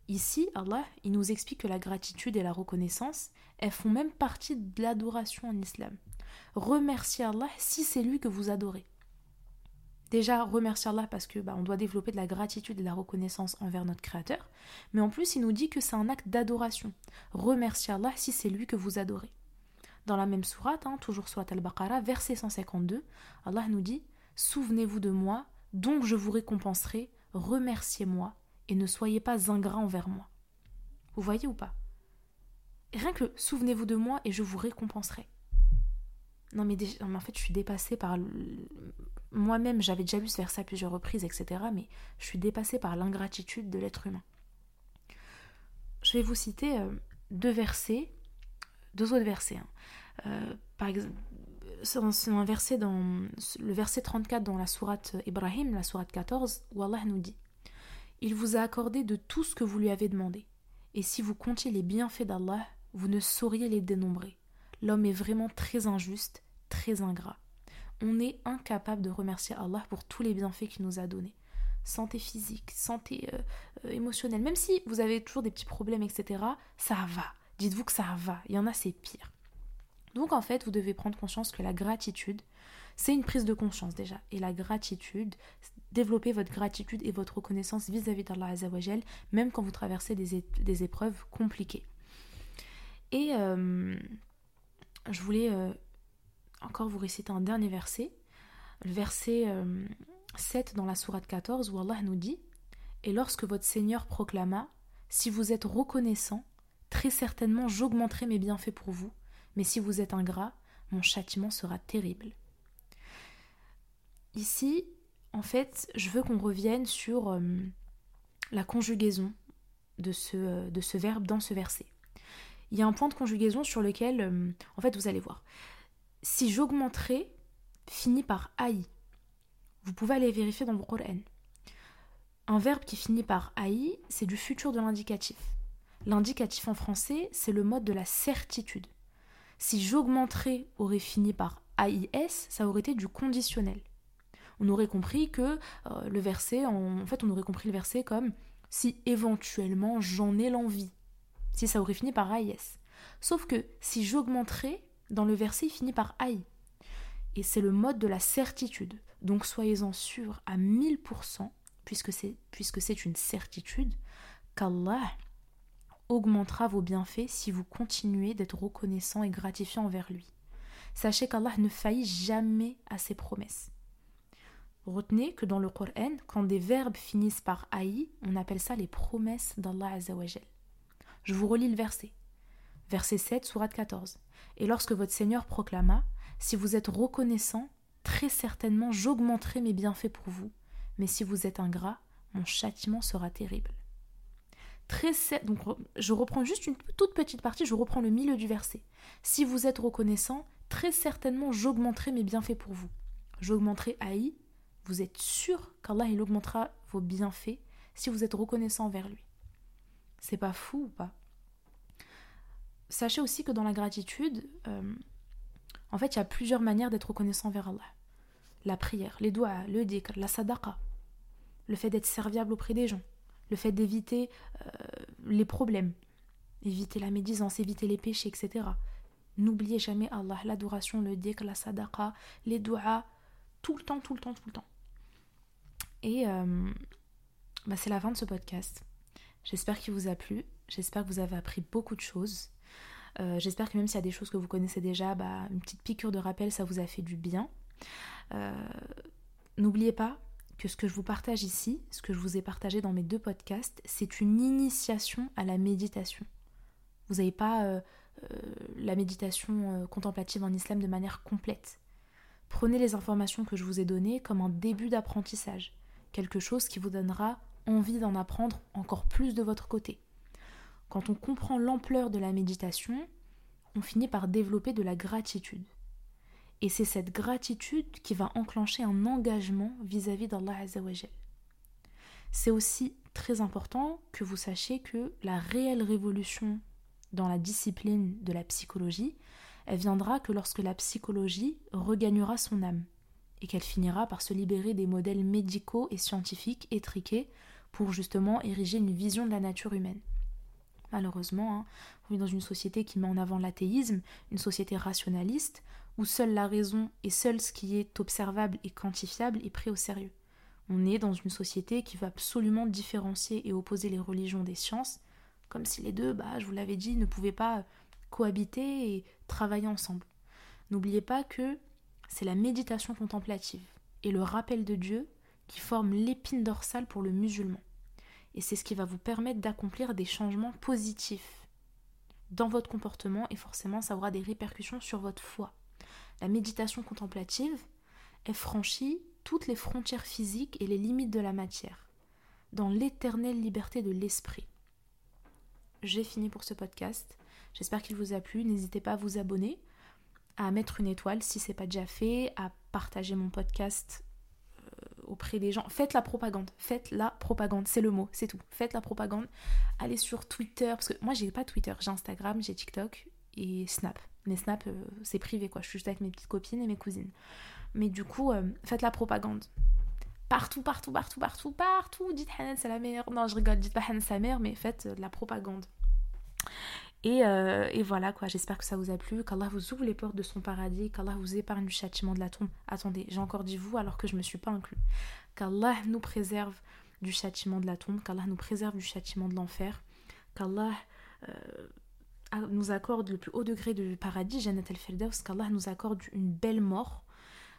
Ici, Allah, il nous explique que la gratitude et la reconnaissance, elles font même partie de l'adoration en islam. Remerciez Allah si c'est lui que vous adorez. Déjà, remerciez Allah parce que bah, on doit développer de la gratitude et de la reconnaissance envers notre Créateur. Mais en plus, il nous dit que c'est un acte d'adoration. Remerciez Allah si c'est lui que vous adorez. Dans la même sourate, hein, toujours sourate Al-Baqarah, verset 152, Allah nous dit Souvenez-vous de moi, donc je vous récompenserai, remerciez-moi et ne soyez pas ingrats envers moi. Vous voyez ou pas? Rien que souvenez-vous de moi et je vous récompenserai. Non mais, en fait je suis dépassée par... Moi-même j'avais déjà lu ce verset à plusieurs reprises, etc. Mais je suis dépassée par l'ingratitude de l'être humain. Je vais vous citer euh, deux versets deux autres versets. Hein. Euh, par exemple, c'est un verset dans le verset 34 dans la sourate Ibrahim, la sourate 14, où Allah nous dit Il vous a accordé de tout ce que vous lui avez demandé. Et si vous comptiez les bienfaits d'Allah, vous ne sauriez les dénombrer. L'homme est vraiment très injuste, très ingrat. On est incapable de remercier Allah pour tous les bienfaits qu'il nous a donnés. Santé physique, santé euh, euh, émotionnelle, même si vous avez toujours des petits problèmes, etc., ça va dites-vous que ça va. Il y en a, c'est pire. Donc en fait, vous devez prendre conscience que la gratitude, c'est une prise de conscience déjà. Et la gratitude, développer votre gratitude et votre reconnaissance vis-à-vis d'Allah Azzawajal, même quand vous traversez des, épreuves compliquées. Et euh, je voulais encore vous réciter un dernier verset, le verset 7 euh, dans la sourate 14 où Allah nous dit Et lorsque votre Seigneur proclama si vous êtes reconnaissant, très certainement j'augmenterai mes bienfaits pour vous, mais si vous êtes ingrat, mon châtiment sera terrible. Ici, en fait, je veux qu'on revienne sur euh, la conjugaison de ce, euh, de ce verbe dans ce verset. Il y a un point de conjugaison sur lequel, euh, en fait, vous allez voir. Si j'augmenterai, finit par aï. Vous pouvez aller vérifier dans vos Qur'an. Un verbe qui finit par aï, c'est du futur de l'indicatif. L'indicatif en français, c'est le mode de la certitude. Si j'augmenterai aurait fini par AIS, ça aurait été du conditionnel. On aurait compris que euh, le verset, en, fait, on aurait compris le verset comme si éventuellement j'en ai l'envie. Si ça aurait fini par AIS. Sauf que si j'augmenterai, dans le verset, il finit par AI. Et c'est le mode de la certitude. Donc soyez-en sûrs à 1000%, puisque c'est, puisque c'est une certitude, qu'Allah augmentera vos bienfaits si vous continuez d'être reconnaissant et gratifiant envers lui. Sachez qu'Allah ne faillit jamais à ses promesses. Retenez que dans le Coran, quand des verbes finissent par aï, on appelle ça les promesses d'Allah Azzawajal. Je vous relis le verset. Verset 7, sourate 14. Et lorsque votre Seigneur proclama Si vous êtes reconnaissant, très certainement j'augmenterai mes bienfaits pour vous, mais si vous êtes ingrat, mon châtiment sera terrible. Très donc je reprends juste une toute petite partie, je reprends le milieu du verset. Si vous êtes reconnaissant, très certainement j'augmenterai mes bienfaits pour vous. J'augmenterai Aï, vous êtes sûr qu'Allah il augmentera vos bienfaits si vous êtes reconnaissant envers lui. C'est pas fou ou pas? Sachez aussi que dans la gratitude, euh, en fait, il y a plusieurs manières d'être reconnaissant envers Allah. La prière, les doigts, le dhikr, la sadaqa, le fait d'être serviable auprès des gens, le fait d'éviter euh, les problèmes, éviter la médisance, éviter les péchés, etc. N'oubliez jamais Allah, l'adoration, le dhikr, la sadaqa, les doigts, tout le temps, tout le temps, tout le temps. Et euh, bah, c'est la fin de ce podcast. J'espère qu'il vous a plu. J'espère que vous avez appris beaucoup de choses. Euh, j'espère que même s'il y a des choses que vous connaissez déjà, bah, une petite piqûre de rappel, ça vous a fait du bien. N'oubliez pas, que ce que je vous partage ici, ce que je vous ai partagé dans mes deux podcasts, c'est une initiation à la méditation. Vous n'avez pas euh, euh, la méditation euh, contemplative en islam de manière complète. Prenez les informations que je vous ai données comme un début d'apprentissage, quelque chose qui vous donnera envie d'en apprendre encore plus de votre côté. Quand on comprend l'ampleur de la méditation, on finit par développer de la gratitude. Et c'est cette gratitude qui va enclencher un engagement vis-à-vis d'Allah Azzawajal. C'est aussi très important que vous sachiez que la réelle révolution dans la discipline de la psychologie, elle viendra que lorsque la psychologie regagnera son âme et qu'elle finira par se libérer des modèles médicaux et scientifiques étriqués pour justement ériger une vision de la nature humaine. Malheureusement, hein, on vit dans une société qui met en avant l'athéisme, une société rationaliste, où seule la raison et seul ce qui est observable et quantifiable est pris au sérieux. On est dans une société qui veut absolument différencier et opposer les religions des sciences, comme si les deux, bah, je vous l'avais dit, ne pouvaient pas cohabiter et travailler ensemble. N'oubliez pas que c'est la méditation contemplative et le rappel de Dieu qui forment l'épine dorsale pour le musulman. Et c'est ce qui va vous permettre d'accomplir des changements positifs dans votre comportement et forcément ça aura des répercussions sur votre foi. La méditation contemplative, elle franchit toutes les frontières physiques et les limites de la matière, dans l'éternelle liberté de l'esprit. J'ai fini pour ce podcast. J'espère qu'il vous a plu. N'hésitez pas à vous abonner, à mettre une étoile si ce n'est pas déjà fait, à partager mon podcast auprès des gens. Faites la propagande. Faites la propagande. C'est le mot, c'est tout. Faites la propagande. Allez sur Twitter, parce que moi j'ai pas Twitter, j'ai Instagram, j'ai TikTok et Snap. Mais Snap, euh, c'est privé, quoi. Je suis juste avec mes petites copines et mes cousines. Mais du coup, euh, faites la propagande. Partout, partout, partout, partout, partout. Dites Hanan, c'est la meilleure. Non, je rigole, dites pas Hanan, sa mère, mais faites euh, la propagande. Et, et, voilà quoi, j'espère que ça vous a plu, qu'Allah vous ouvre les portes de son paradis, qu'Allah vous épargne du châtiment de la tombe. Attendez, j'ai encore dit vous alors que je me suis pas inclus. Qu'Allah nous préserve du châtiment de la tombe, qu'Allah nous préserve du châtiment de l'enfer, qu'Allah nous accorde le plus haut degré de paradis, Jannat al-Firdaus, qu'Allah nous accorde une belle mort,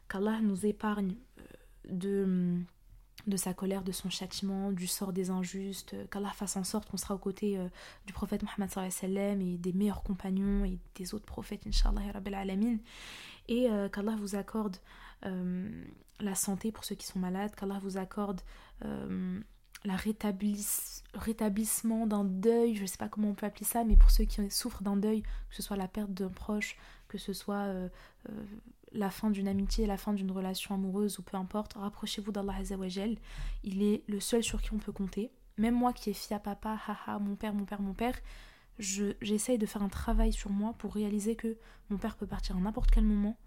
qu'Allah nous épargne euh, de, de sa colère, de son châtiment, du sort des injustes, qu'Allah fasse en sorte qu'on sera aux côtés du prophète Mohammed sallam et des meilleurs compagnons et des autres prophètes, Inch'Allah alamin, et qu'Allah vous accorde la santé pour ceux qui sont malades, qu'Allah vous accorde la rétablissement d'un deuil, je ne sais pas comment on peut appeler ça, mais pour ceux qui souffrent d'un deuil, que ce soit la perte d'un proche, que ce soit euh, euh, la fin d'une amitié, la fin d'une relation amoureuse ou peu importe, rapprochez-vous d'Allah Azzawajal. Il est le seul sur qui on peut compter. Même moi qui ai fille à papa, haha, mon père, mon père, mon père, j'essaye de faire un travail sur moi pour réaliser que mon père peut partir à n'importe quel moment.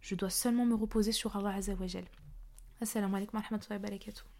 Je dois seulement me reposer sur Allah Azzawajal. Assalamu alaikum wa rahmatullahi wa barakatuh.